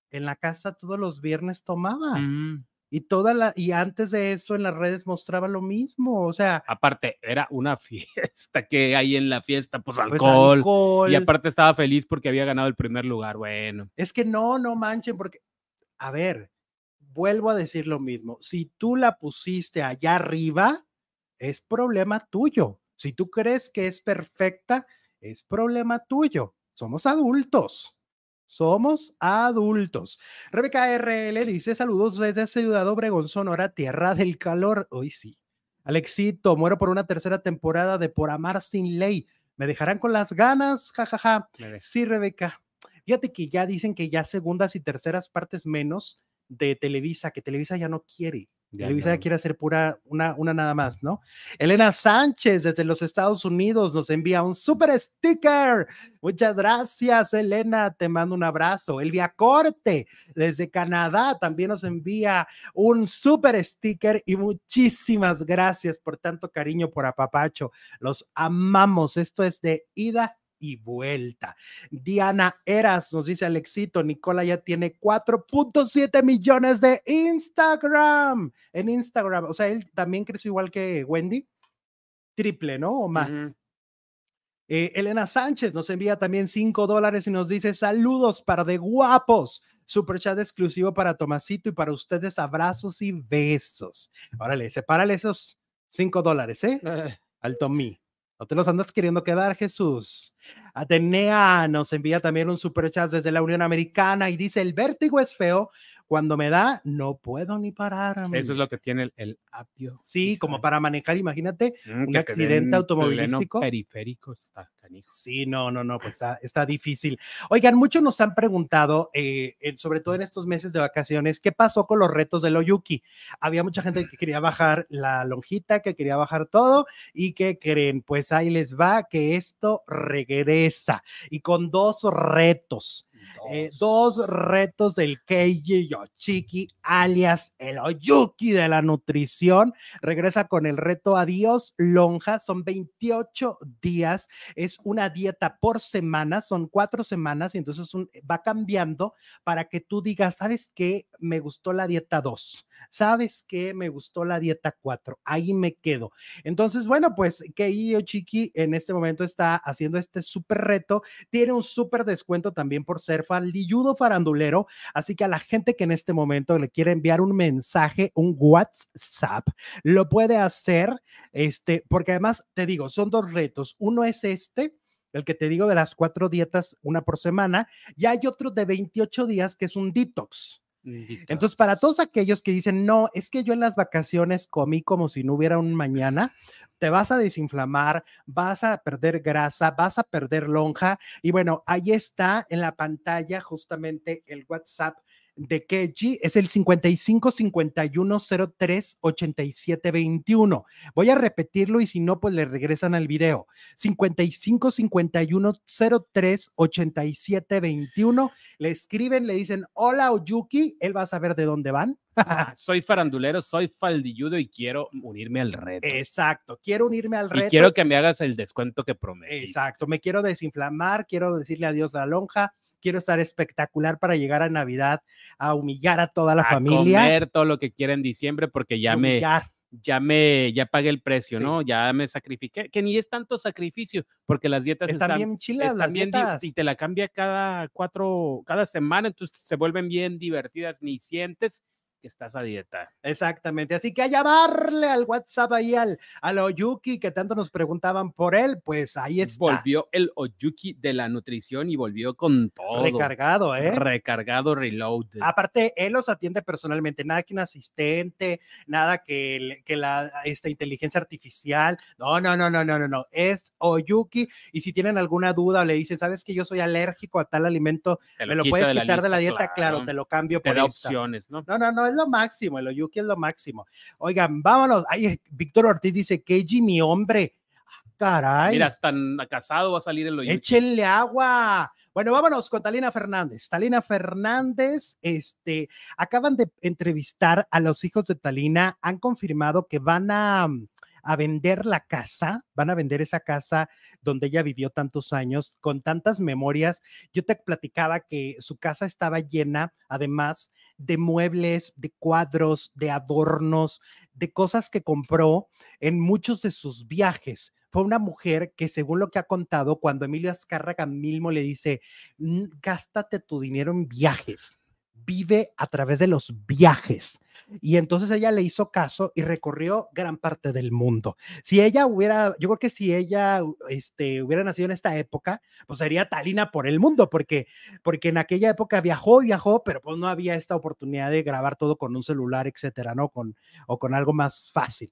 En la casa todos los viernes tomaba. Mm y toda la y antes de eso en las redes mostraba lo mismo, o sea, aparte era una fiesta que hay en la fiesta, pues, pues alcohol, y aparte estaba feliz porque había ganado el primer lugar, bueno. Es que no, no manchen porque a ver, vuelvo a decir lo mismo, si tú la pusiste allá arriba es problema tuyo. Si tú crees que es perfecta, es problema tuyo. Somos adultos. Somos adultos. Rebeca RL dice: Saludos desde Ciudad Obregón, Sonora, tierra del calor. Hoy sí. Alexito, muero por una tercera temporada de Por Amar Sin Ley. ¿Me dejarán con las ganas? jajaja Sí, Rebeca. Fíjate que ya dicen que ya segundas y terceras partes menos de Televisa, que Televisa ya no quiere. Televisa quiere hacer pura, una, una nada más, ¿no? Elena Sánchez desde los Estados Unidos nos envía un super sticker. Muchas gracias, Elena. Te mando un abrazo. Elvia Corte desde Canadá también nos envía un super sticker y muchísimas gracias por tanto cariño por Apapacho. Los amamos. Esto es de ida y vuelta. Diana Eras nos dice Alexito, Nicola ya tiene 4.7 millones de Instagram. En Instagram, o sea, él también creció igual que Wendy, triple, ¿no? O más. Eh, Elena Sánchez nos envía también 5 dólares y nos dice saludos para de guapos. Super chat exclusivo para Tomasito y para ustedes abrazos y besos. Órale, sepárale esos 5 dólares, ¿eh? Al Tommy. Te los andas queriendo quedar, Jesús. Atenea nos envía también un superchat desde la Unión Americana y dice, el vértigo es feo, cuando me da, no puedo ni parar. Eso es lo que tiene el, el apio. Sí, como para manejar, imagínate, mm, un accidente automovilístico. Periférico, está Sí, no, no, no, pues está, difícil. Oigan, muchos nos han preguntado, eh, sobre todo en estos meses de vacaciones, ¿qué pasó con los retos del Oyuki? Había mucha gente que quería bajar la lonjita, que quería bajar todo y que creen, pues ahí les va, que esto regresa y con dos retos. Eh, dos retos del Keiji Yoshiki, alias el Oyuki de la nutrición. Regresa con el reto Adiós Lonja. Son 28 días. Es una dieta por semana. Son cuatro semanas y entonces va cambiando para que tú digas, ¿sabes qué? Me gustó la dieta 2. ¿Sabes qué? Me gustó la dieta 4. Ahí me quedo. Entonces, bueno, pues Keiji Yoshiki en este momento está haciendo este súper reto. Tiene un súper descuento también por ser faldilludo farandulero. Así que a la gente que en este momento le quiere enviar un mensaje, un WhatsApp, lo puede hacer, este, porque además te digo, son dos retos. Uno es este, el que te digo de las cuatro dietas, una por semana, y hay otro de 28 días que es un detox. Entonces, para todos aquellos que dicen, no, es que yo en las vacaciones comí como si no hubiera un mañana, te vas a desinflamar, vas a perder grasa, vas a perder lonja. Y bueno, ahí está en la pantalla justamente el WhatsApp de Keji es el 55 51 03 87 21. Voy a repetirlo y si no, pues le regresan al video. 55 51 03 87 21. Le escriben, le dicen hola Oyuki, él va a saber de dónde van. soy farandulero, soy faldilludo y quiero unirme al reto. Exacto, quiero unirme al reto. Y quiero que me hagas el descuento que prometí. Exacto, me quiero desinflamar, quiero decirle adiós a la lonja, quiero estar espectacular para llegar a Navidad, a humillar a toda la familia. Comer todo lo que quiera en diciembre porque ya me ya me ya pagué el precio, ¿no? Ya me sacrifiqué, que ni es tanto sacrificio, porque las dietas están, bien chilas, las dietas. y te la cambia cada cuatro, cada semana, entonces se vuelven bien divertidas, ni sientes que estás a dieta. Exactamente. Así que a llamarle al WhatsApp ahí al, al Oyuki que tanto nos preguntaban por él, pues ahí está. Volvió el Oyuki de la nutrición y volvió con todo. Recargado, ¿eh? Recargado, reload. Aparte, él los atiende personalmente, nada que un asistente, nada que, que la esta inteligencia artificial. No, no, no, no, no, no, no. Es Oyuki. Y si tienen alguna duda o le dicen, ¿sabes que yo soy alérgico a tal alimento? ¿Me lo puedes quitar de la dieta? Claro, te lo cambio por da opciones, ¿no? No, no, no, lo máximo, el Oyuki es lo máximo. Oigan, vámonos. Ay, Víctor Ortiz dice, Keiji, mi hombre. Ah, caray. Mira, están casado va a salir el Oyuki. Échenle agua. Bueno, vámonos con Talina Fernández. Talina Fernández, este, acaban de entrevistar a los hijos de Talina, han confirmado que van a, a vender la casa, van a vender esa casa donde ella vivió tantos años, con tantas memorias. Yo te platicaba que su casa estaba llena, además, de muebles, de cuadros, de adornos, de cosas que compró en muchos de sus viajes. Fue una mujer que, según lo que ha contado, cuando Emilio Azcárraga mismo le dice, gástate tu dinero en viajes, vive a través de los viajes. Y entonces ella le hizo caso y recorrió gran parte del mundo. Si ella hubiera, yo creo que si ella este, hubiera nacido en esta época, pues sería Talina por el mundo, porque, porque en aquella época viajó viajó, pero pues no había esta oportunidad de grabar todo con un celular, etcétera, ¿no? Con, o con algo más fácil.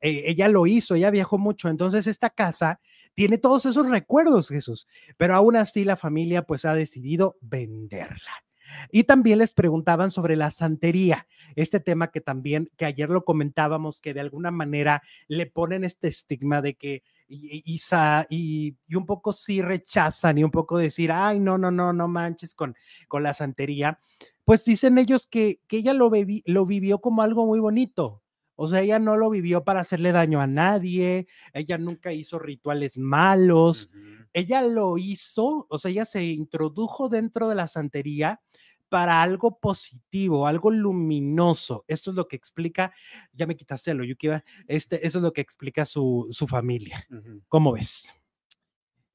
E, ella lo hizo, ella viajó mucho. Entonces esta casa tiene todos esos recuerdos, Jesús, pero aún así la familia pues ha decidido venderla. Y también les preguntaban sobre la santería, este tema que también, que ayer lo comentábamos, que de alguna manera le ponen este estigma de que y, y, un poco sí rechazan y un poco decir, ay, no, no, no, no manches con, con la santería, pues dicen ellos que, que ella lo vivió como algo muy bonito. O sea, ella no lo vivió para hacerle daño a nadie, ella nunca hizo rituales malos, ella lo hizo, o sea, ella se introdujo dentro de la santería para algo positivo, algo luminoso. Esto es lo que explica, ya me quitaste lo Yuki, este, eso es lo que explica su, su familia. ¿Cómo ves?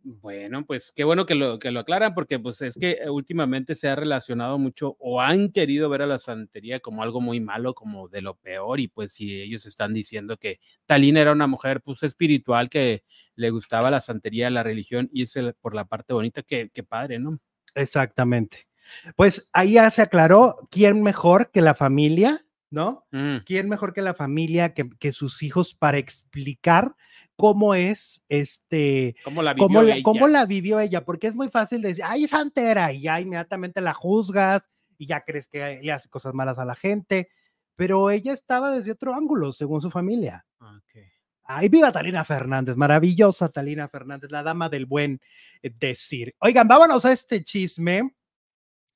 Bueno, pues qué bueno que lo, que lo aclaran, porque pues es que eh, últimamente se ha relacionado mucho o han querido ver a la santería como algo muy malo, como de lo peor, y pues si ellos están diciendo que Talina era una mujer pues espiritual que le gustaba la santería, la religión, irse por la parte bonita, que, padre, ¿no? Exactamente. Pues ahí ya se aclaró quién mejor que la familia, ¿no? Mm. ¿Quién mejor que la familia, que, que sus hijos para explicar cómo es este, cómo la vivió ella. Cómo la vivió ella, porque es muy fácil decir, ay, es santera, y ya inmediatamente la juzgas y ya crees que le hace cosas malas a la gente, pero ella estaba desde otro ángulo, según su familia. Okay. Ay, viva Talina Fernández, maravillosa Talina Fernández, la dama del buen eh, decir. Oigan, vámonos a este chisme,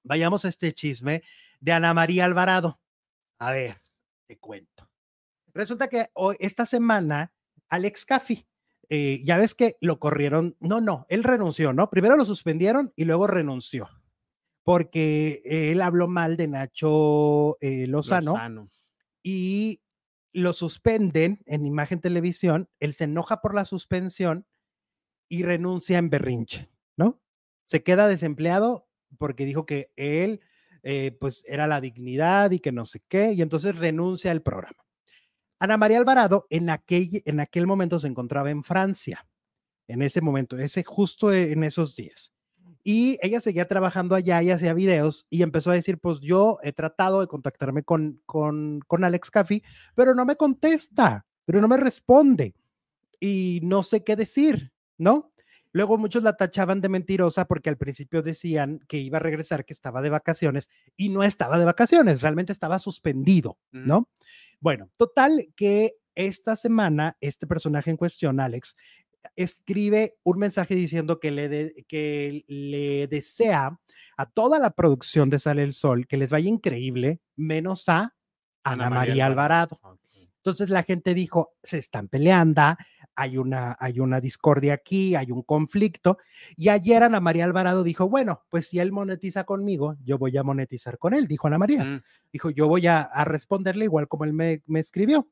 vayamos a este chisme de Ana María Alvarado. A ver, te cuento. Resulta que hoy, esta semana Alex Caffi. Eh, ya ves que lo corrieron, no, no, él renunció, ¿no? Primero lo suspendieron y luego renunció, porque él habló mal de Nacho eh, Lozano, y lo suspenden en imagen televisión, él se enoja por la suspensión y renuncia en berrinche, ¿no? Se queda desempleado porque dijo que él, eh, pues, era la dignidad y que no sé qué, y entonces renuncia al programa. Ana María Alvarado en aquel, en aquel momento se encontraba en Francia, en ese momento, ese justo en esos días. Y ella seguía trabajando allá y hacía videos y empezó a decir, pues yo he tratado de contactarme con, con, con Alex Caffi, pero no me contesta, pero no me responde y no sé qué decir, ¿no? Luego muchos la tachaban de mentirosa porque al principio decían que iba a regresar, que estaba de vacaciones y no estaba de vacaciones, realmente estaba suspendido, ¿no? Bueno, total que esta semana este personaje en cuestión, Alex, escribe un mensaje diciendo que le, que le desea a toda la producción de Sale el Sol que les vaya increíble, menos a Ana, María, Alvarado. Entonces la gente dijo, se están peleando, hay una, hay una discordia aquí, hay un conflicto. Y ayer Ana María Alvarado dijo, bueno, pues si él monetiza conmigo, yo voy a monetizar con él, dijo Ana María. Mm. Dijo, yo voy a, responderle igual como él me, me escribió.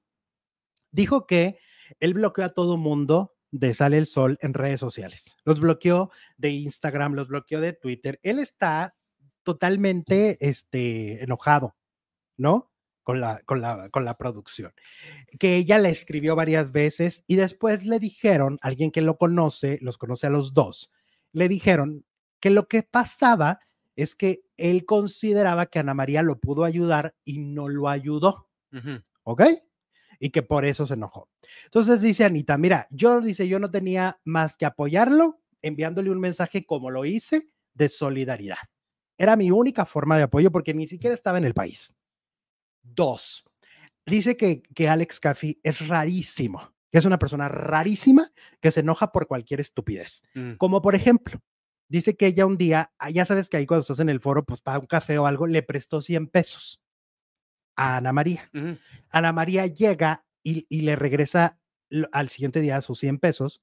Dijo que él bloqueó a todo mundo de Sale el Sol en redes sociales. Los bloqueó de Instagram, los bloqueó de Twitter. Él está totalmente este, enojado, ¿no? Con la, con la, con la producción, que ella le escribió varias veces y después le dijeron, alguien que lo conoce, los conoce a los dos, le dijeron que lo que pasaba es que él consideraba que Ana María lo pudo ayudar y no lo ayudó. ¿Ok? Y que por eso se enojó. Entonces dice Anita, mira, yo dice, yo no tenía más que apoyarlo enviándole un mensaje como lo hice de solidaridad. Era mi única forma de apoyo porque ni siquiera estaba en el país. Dos, dice que, que Alex Caffey es rarísimo, que es una persona rarísima que se enoja por cualquier estupidez. Mm. Como por ejemplo, dice que ella un día, ah, ya sabes que ahí cuando estás en el foro, pues para un café o algo, le prestó 100 pesos a Ana María. Ana María llega y, le regresa al siguiente día sus 100 pesos,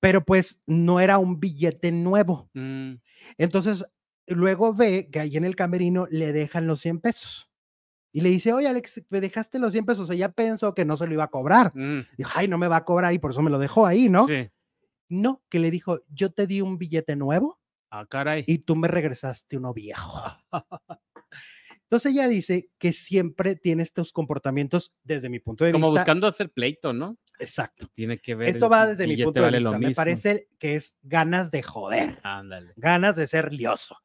pero pues no era un billete nuevo. Mm. Entonces, luego ve que ahí en el camerino le dejan los 100 pesos. Y le dice, oye, Alex, me dejaste los 100 pesos. Ella pensó que no se lo iba a cobrar. Mm. Dijo, ay, no me va a cobrar y por eso me lo dejó ahí, ¿no? Sí. No, que le dijo, yo te di un billete nuevo. Ah, caray. Y tú me regresaste uno viejo. Entonces ella dice que siempre tiene estos comportamientos desde mi punto de vista. Como buscando hacer pleito, ¿no? Exacto. Tiene que ver. Esto va desde mi punto de vista. Me parece que es ganas de joder. Ándale. Ganas de ser lioso.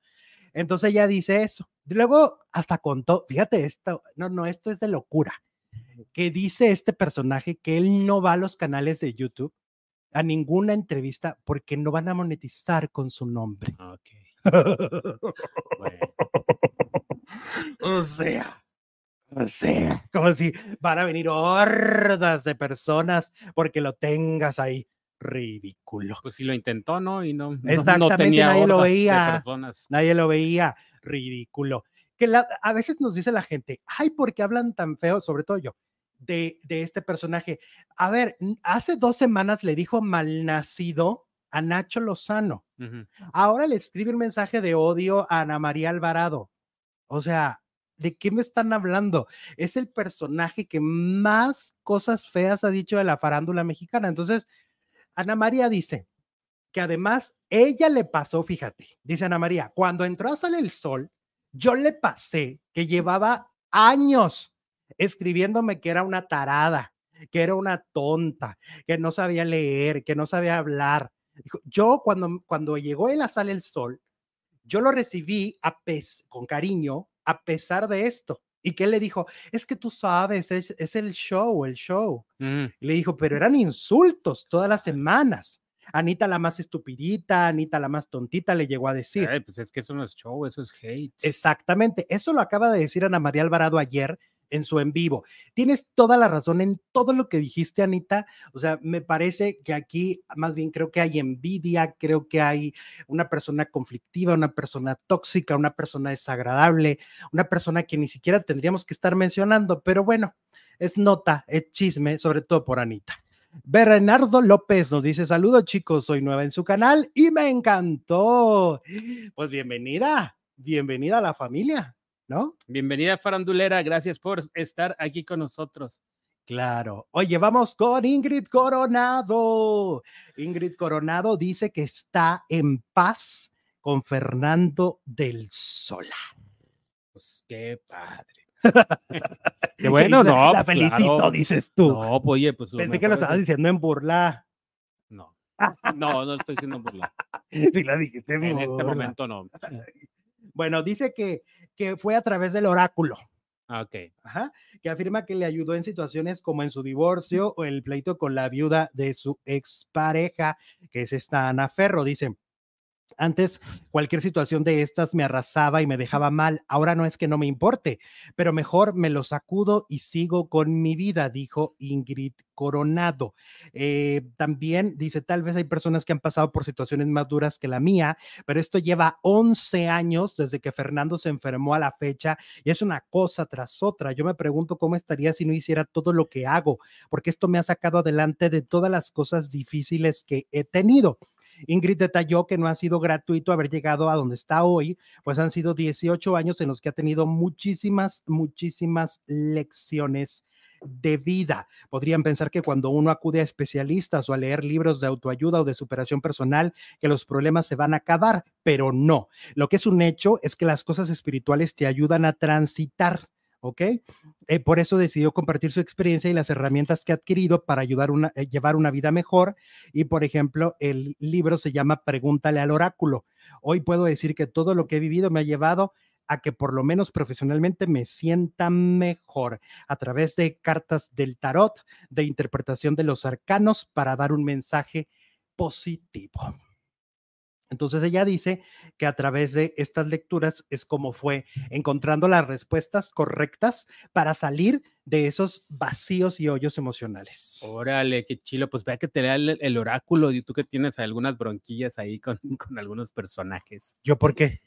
Entonces ella dice eso. Luego hasta contó, fíjate esto, no, no, esto es de locura, que dice este personaje que él no va a los canales de YouTube a ninguna entrevista porque no van a monetizar con su nombre. o sea, o sea, como si van a venir hordas de personas porque lo tengas ahí ridículo. Pues sí lo intentó, ¿no? Y no, Exactamente, nadie lo veía. Nadie lo veía, ridículo. Que a veces nos dice la gente, ay, ¿por qué hablan tan feo? Sobre todo yo, de, de este personaje. A ver, hace dos semanas le dijo malnacido a Nacho Lozano. Ahora le escribe un mensaje de odio a Ana María Alvarado. O sea, ¿de qué me están hablando? Es el personaje que más cosas feas ha dicho de la farándula mexicana. Entonces, Ana María dice, que además ella le pasó, fíjate, dice Ana María, cuando entró a Sale el Sol, yo le pasé que llevaba años escribiéndome que era una tarada, que era una tonta, que no sabía leer, que no sabía hablar. Yo cuando, cuando llegó él a Sale el Sol, yo lo recibí a con cariño a pesar de esto. Y que él le dijo, es que tú sabes, es, el show, el show. le dijo, pero eran insultos todas las semanas. Anita la más estupidita, Anita la más tontita, le llegó a decir. pues es que eso no es show, eso es hate. Exactamente, eso lo acaba de decir Ana María Alvarado ayer en su en vivo. Tienes toda la razón en todo lo que dijiste, Anita. O sea, me parece que aquí más bien creo que hay envidia, creo que hay una persona conflictiva, una persona tóxica, una persona desagradable, una persona que ni siquiera tendríamos que estar mencionando, pero bueno, es nota, es chisme, sobre todo por Anita. Bernardo López nos dice, saludos chicos, soy nueva en su canal y me encantó. Pues bienvenida, bienvenida a la familia. ¿no? Bienvenida, farandulera. Gracias por estar aquí con nosotros. Claro. Oye, vamos con Ingrid Coronado. Ingrid Coronado dice que está en paz con Fernando del Solar. Pues qué padre. qué bueno, no. La felicito, dices tú. No, pues, oye, pues. Pensé que lo estabas diciendo en burla. No. No, no estoy diciendo en burla. Sí, la dijiste en, en este momento no. Bueno, dice que, que fue a través del oráculo. Ah, ok. Ajá, que afirma que le ayudó en situaciones como en su divorcio o el pleito con la viuda de su expareja, que es esta Ana Ferro. Dice, antes cualquier situación de estas me arrasaba y me dejaba mal. Ahora no es que no me importe, pero mejor me lo sacudo y sigo con mi vida, dijo Ingrid Coronado. Eh, también dice, tal vez hay personas que han pasado por situaciones más duras que la mía, pero esto lleva 11 años desde que Fernando se enfermó a la fecha y es una cosa tras otra. Yo me pregunto cómo estaría si no hiciera todo lo que hago, porque esto me ha sacado adelante de todas las cosas difíciles que he tenido. Ingrid detalló que no ha sido gratuito haber llegado a donde está hoy, pues han sido 18 años en los que ha tenido muchísimas, muchísimas lecciones de vida. Podrían pensar que cuando uno acude a especialistas o a leer libros de autoayuda o de superación personal, que los problemas se van a acabar, pero no. Lo que es un hecho es que las cosas espirituales te ayudan a transitar ¿ok? Eh, por eso decidió compartir su experiencia y las herramientas que ha adquirido para ayudar a eh, llevar una vida mejor. Y, por ejemplo, el libro se llama Pregúntale al oráculo. Hoy puedo decir que todo lo que he vivido me ha llevado a que por lo menos profesionalmente me sienta mejor a través de cartas del tarot, de interpretación de los arcanos para dar un mensaje positivo. Entonces ella dice que a través de estas lecturas es como fue encontrando las respuestas correctas para salir de esos vacíos y hoyos emocionales. Órale, qué chilo. Pues vea que te lea el, oráculo y tú que tienes algunas bronquillas ahí con, con algunos personajes. ¿Yo por qué?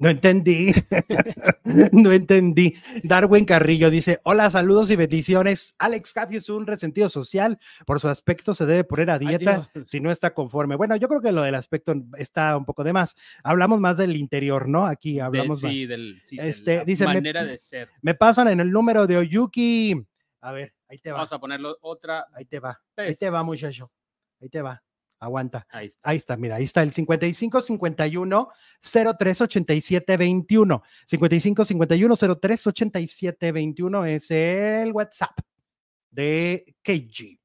No entendí. no entendí. Darwin Carrillo dice: Hola, saludos y bendiciones. Alex Caffey es un resentido social. Por su aspecto se debe poner a dieta si no está conforme. Bueno, yo creo que lo del aspecto está un poco de más. Hablamos más del interior, ¿no? Aquí hablamos. sí, del, sí, este, de dice, manera de ser. Me pasan en el número de Oyuki. A ver, ahí te va. Vamos a ponerlo otra. Ahí te va. Ahí te va, muchacho. Ahí te va. Aguanta. Ahí está. mira, ahí está el 55 51 03 87 21. 55 51 03 87 21 es el WhatsApp de KG.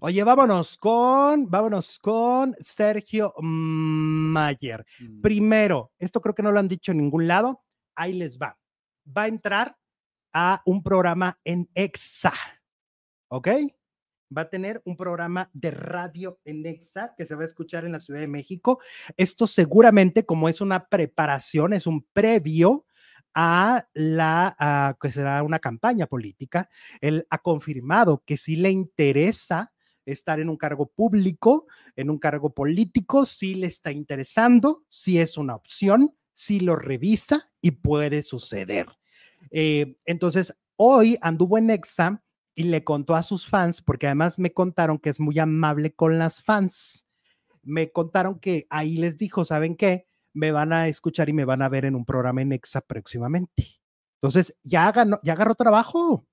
Oye, vámonos con, vámonos con Sergio Mayer. Mm. Primero, esto creo que no lo han dicho en ningún lado. Ahí les va. Va a entrar a un programa en EXA. ¿Ok? Va a tener un programa de radio en EXA que se va a escuchar en la Ciudad de México. Esto seguramente, como es una preparación, es un previo a la que será una campaña política. Él ha confirmado que si le interesa estar en un cargo público, en un cargo político, si le está interesando, si es una opción, si lo revisa y puede suceder. Eh, entonces, hoy anduvo en EXA y le contó a sus fans, porque además me contaron que es muy amable con las fans. Me contaron que ahí les dijo, ¿saben qué? Me van a escuchar y me van a ver en un programa en EXA próximamente. Entonces, ya, ganó, ya agarró trabajo,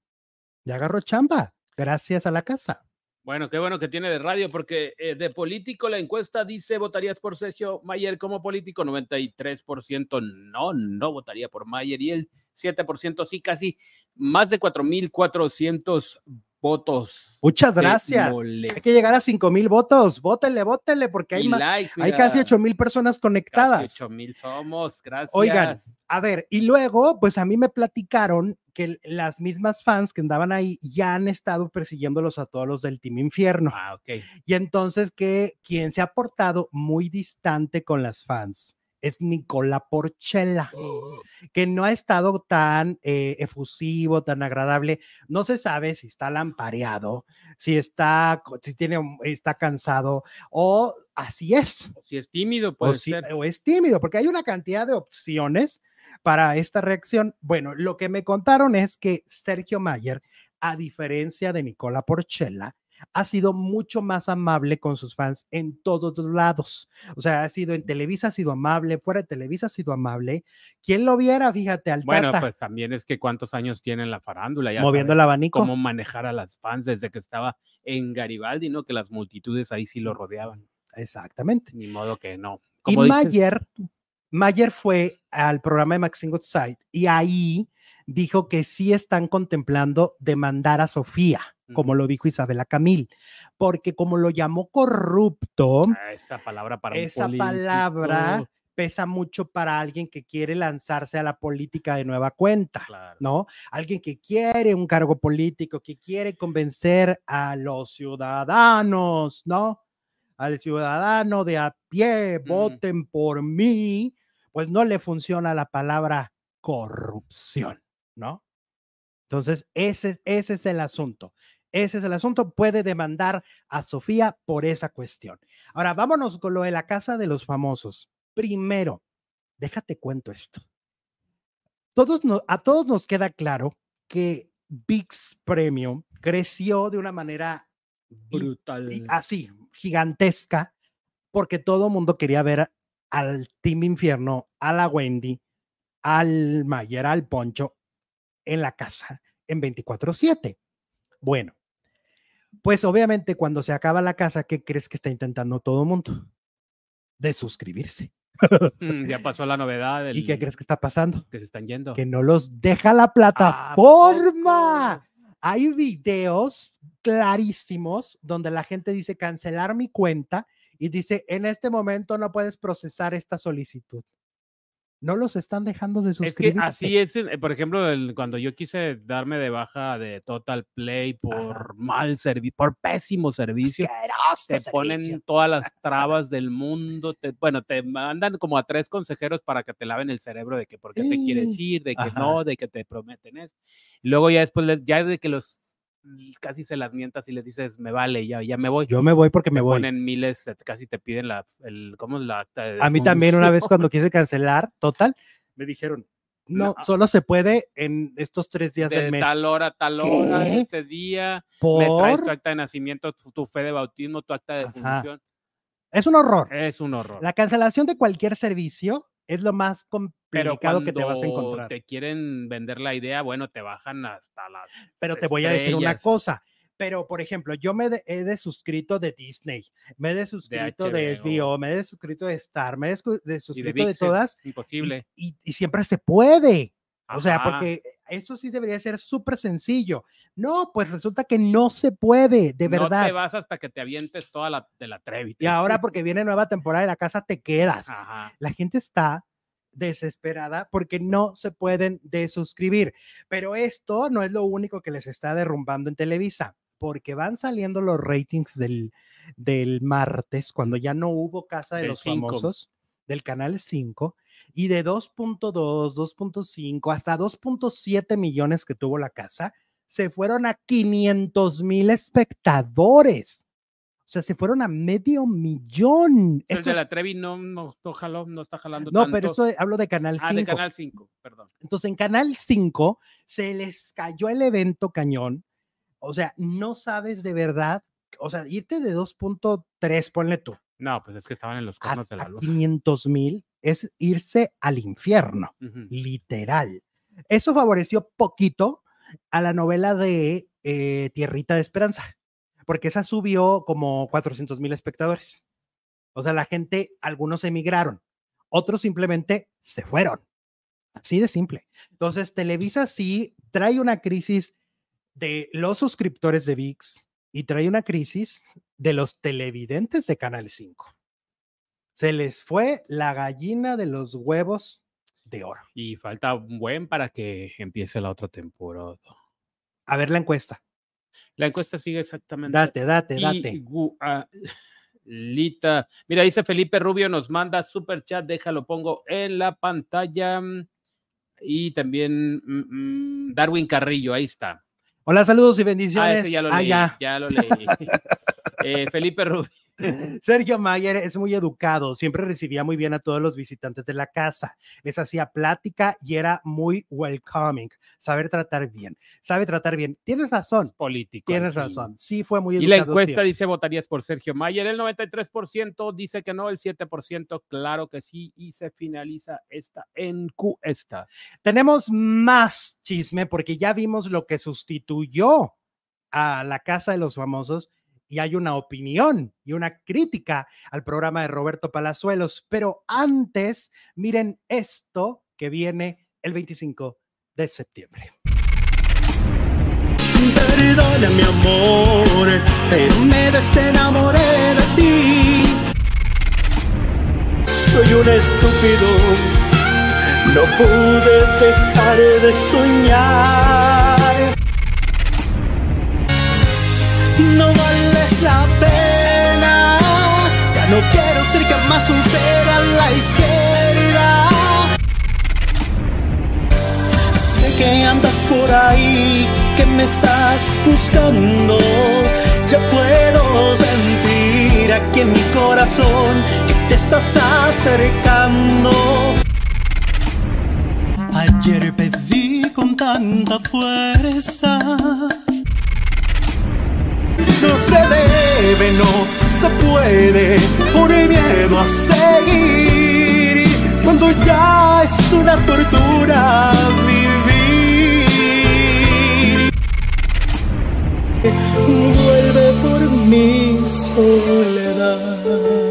ya agarró chamba, gracias a la casa. Bueno, qué bueno que tiene de radio, porque eh, de político la encuesta dice, ¿votarías por Sergio Mayer como político? 93% no, no votaría por Mayer y el 7% sí, casi más de 4.400 votos. Muchas gracias. Hay que llegar a 5 mil votos. Vótenle, vótenle, porque hay, hay casi 8 mil personas conectadas. 8 mil somos, gracias. Oigan, a ver, y luego, pues a mí me platicaron que las mismas fans que andaban ahí ya han estado persiguiéndolos a todos los del Team Infierno. Ah, ok. Y entonces que quien se ha portado muy distante con las fans es Nicola Porchella, oh. que no ha estado tan eh, efusivo, tan agradable. No se sabe si está lampareado, si está, si tiene, está cansado o así es. O si es tímido, puede o, o es tímido, porque hay una cantidad de opciones para esta reacción. Bueno, lo que me contaron es que Sergio Mayer, a diferencia de Nicola Porchella, ha sido mucho más amable con sus fans en todos los lados. O sea, ha sido en Televisa, ha sido amable, fuera de Televisa ha sido amable. ¿Quién lo viera? Fíjate, al Bueno, pues también es que cuántos años tiene la farándula. Ya Moviendo el abanico. Cómo manejar a las fans desde que estaba en Garibaldi, ¿no? Que las multitudes ahí sí lo rodeaban. Exactamente. Ni modo que no. y Mayer, Mayer fue al programa de Maxine Goodside y ahí dijo que sí están contemplando demandar a Sofía como lo dijo Isabela Camil, porque como lo llamó corrupto, ah, esa palabra para esa palabra pesa mucho para alguien que quiere lanzarse a la política de nueva cuenta, ¿no? Alguien que quiere un cargo político, que quiere convencer a los ciudadanos, ¿no? Al ciudadano de a pie, voten por mí, pues no le funciona la palabra corrupción, ¿no? Entonces, ese, ese es el asunto. Ese es el asunto. Puede demandar a Sofía por esa cuestión. Ahora, vámonos con lo de la casa de los famosos. Primero, déjate cuento esto. Todos a todos nos queda claro que VIX Premium creció de una manera brutal, así, gigantesca, porque todo el mundo quería ver al Team Infierno, a la Wendy, al Mayer, al Poncho en la casa en 24/7. Bueno, pues obviamente cuando se acaba la casa, ¿qué crees que está intentando todo el mundo? De suscribirse. Mm, ya pasó la novedad. ¿Y qué crees que está pasando? Que se están yendo. Que no los deja la plataforma. Hay videos clarísimos donde la gente dice cancelar mi cuenta y dice en este momento no puedes procesar esta solicitud no los están dejando de suscribir. Es que así es, eh, por ejemplo, cuando yo quise darme de baja de Total Play por mal servicio, por pésimo servicio, te ponen todas las trabas del mundo, te, bueno, te mandan como a tres consejeros para que te laven el cerebro de que por qué te quieres ir, de que no, de que te prometen eso. Luego ya después, ya de que los casi se las mientas y les dices, me vale, ya, ya me voy. Yo me voy porque me voy. Ponen miles, casi te piden la, el, ¿cómo es la acta de A mí también una vez cuando quise cancelar, total, me dijeron, no, solo se puede en estos tres días de del mes. Tal hora, tal hora, este día. ¿Por? Me traes tu acta de nacimiento, tu, fe de bautismo, tu acta de función. Es un horror. Es un horror. La cancelación de cualquier servicio es lo más complicado que te vas a encontrar. Te quieren vender la idea, bueno, te bajan hasta las. Pero te voy a decir una cosa. Pero, por ejemplo, yo me he de suscrito de Disney, me he de suscrito de, HBO, me he de suscrito de Star, me he de suscrito de, todas. Imposible. Y, siempre se puede. O sea, porque eso sí debería ser súper sencillo. No, pues resulta que no se puede, de verdad. No te vas hasta que te avientes toda la de la Trevi. Y ahora porque viene nueva temporada de la casa te quedas. La gente está desesperada porque no se pueden desuscribir. Pero esto no es lo único que les está derrumbando en Televisa, porque van saliendo los ratings del, del martes, cuando ya no hubo Casa de los Famosos, del canal 5 y de 2.2, 2.5 hasta 2.7 millones que tuvo la casa, se fueron a 500 mil espectadores. O sea, se fueron a medio millón. El de la Trevi no, no, no, está jalando No, pero esto hablo de Canal 5. Ah, de Canal 5, perdón. Entonces, en Canal 5 se les cayó el evento cañón. O sea, no sabes de verdad, o sea, irte de 2.3, ponle tú. No, pues es que estaban en los cornos de la luz. 500 mil es irse al infierno, literal. Eso favoreció poquito a la novela de eh, Tierrita de Esperanza, porque esa subió como 400 mil espectadores. O sea, la gente, algunos emigraron, otros simplemente se fueron. Así de simple. Entonces, Televisa sí trae una crisis de los suscriptores de VIX y trae una crisis de los televidentes de Canal 5. Se les fue la gallina de los huevos de oro. Y falta un buen para que empiece la otra temporada. A ver la encuesta. La encuesta sigue exactamente. Date, date, date. Ah, Lita. Mira, dice Felipe Rubio, nos manda super chat, déjalo, pongo en la pantalla. Y también mm, mm, Darwin Carrillo, ahí está. Hola, saludos y bendiciones. Ah, ya lo leí, ya lo leí. Eh, Felipe Rubio. Sergio Mayer es muy educado, siempre recibía muy bien a todos los visitantes de la casa, les hacía plática y era muy welcoming, saber tratar bien, sabe tratar bien. Tienes razón. Político. Tienes razón. Sí, fue muy educado. Y la encuesta dice votarías por Sergio Mayer, el 93% dice que no, el 7% claro que sí y se finaliza esta encuesta. Tenemos más chisme porque ya vimos lo que sustituyó a la Casa de los Famosos y hay una opinión y una crítica al programa de Roberto Palazuelos. Pero antes, miren esto que viene el 25 de septiembre. Perdona mi amor, pero me desenamoré de ti. Soy un estúpido, no pude dejar de soñar. No la pena. Ya no quiero ser jamás un ser a la izquierda. Sé que andas por ahí, que me estás buscando. Ya puedo sentir aquí en mi corazón que te estás acercando. Ayer pedí con tanta fuerza no se debe, no se puede, por el miedo a seguir, cuando ya es una tortura vivir. Vuelve por mi soledad.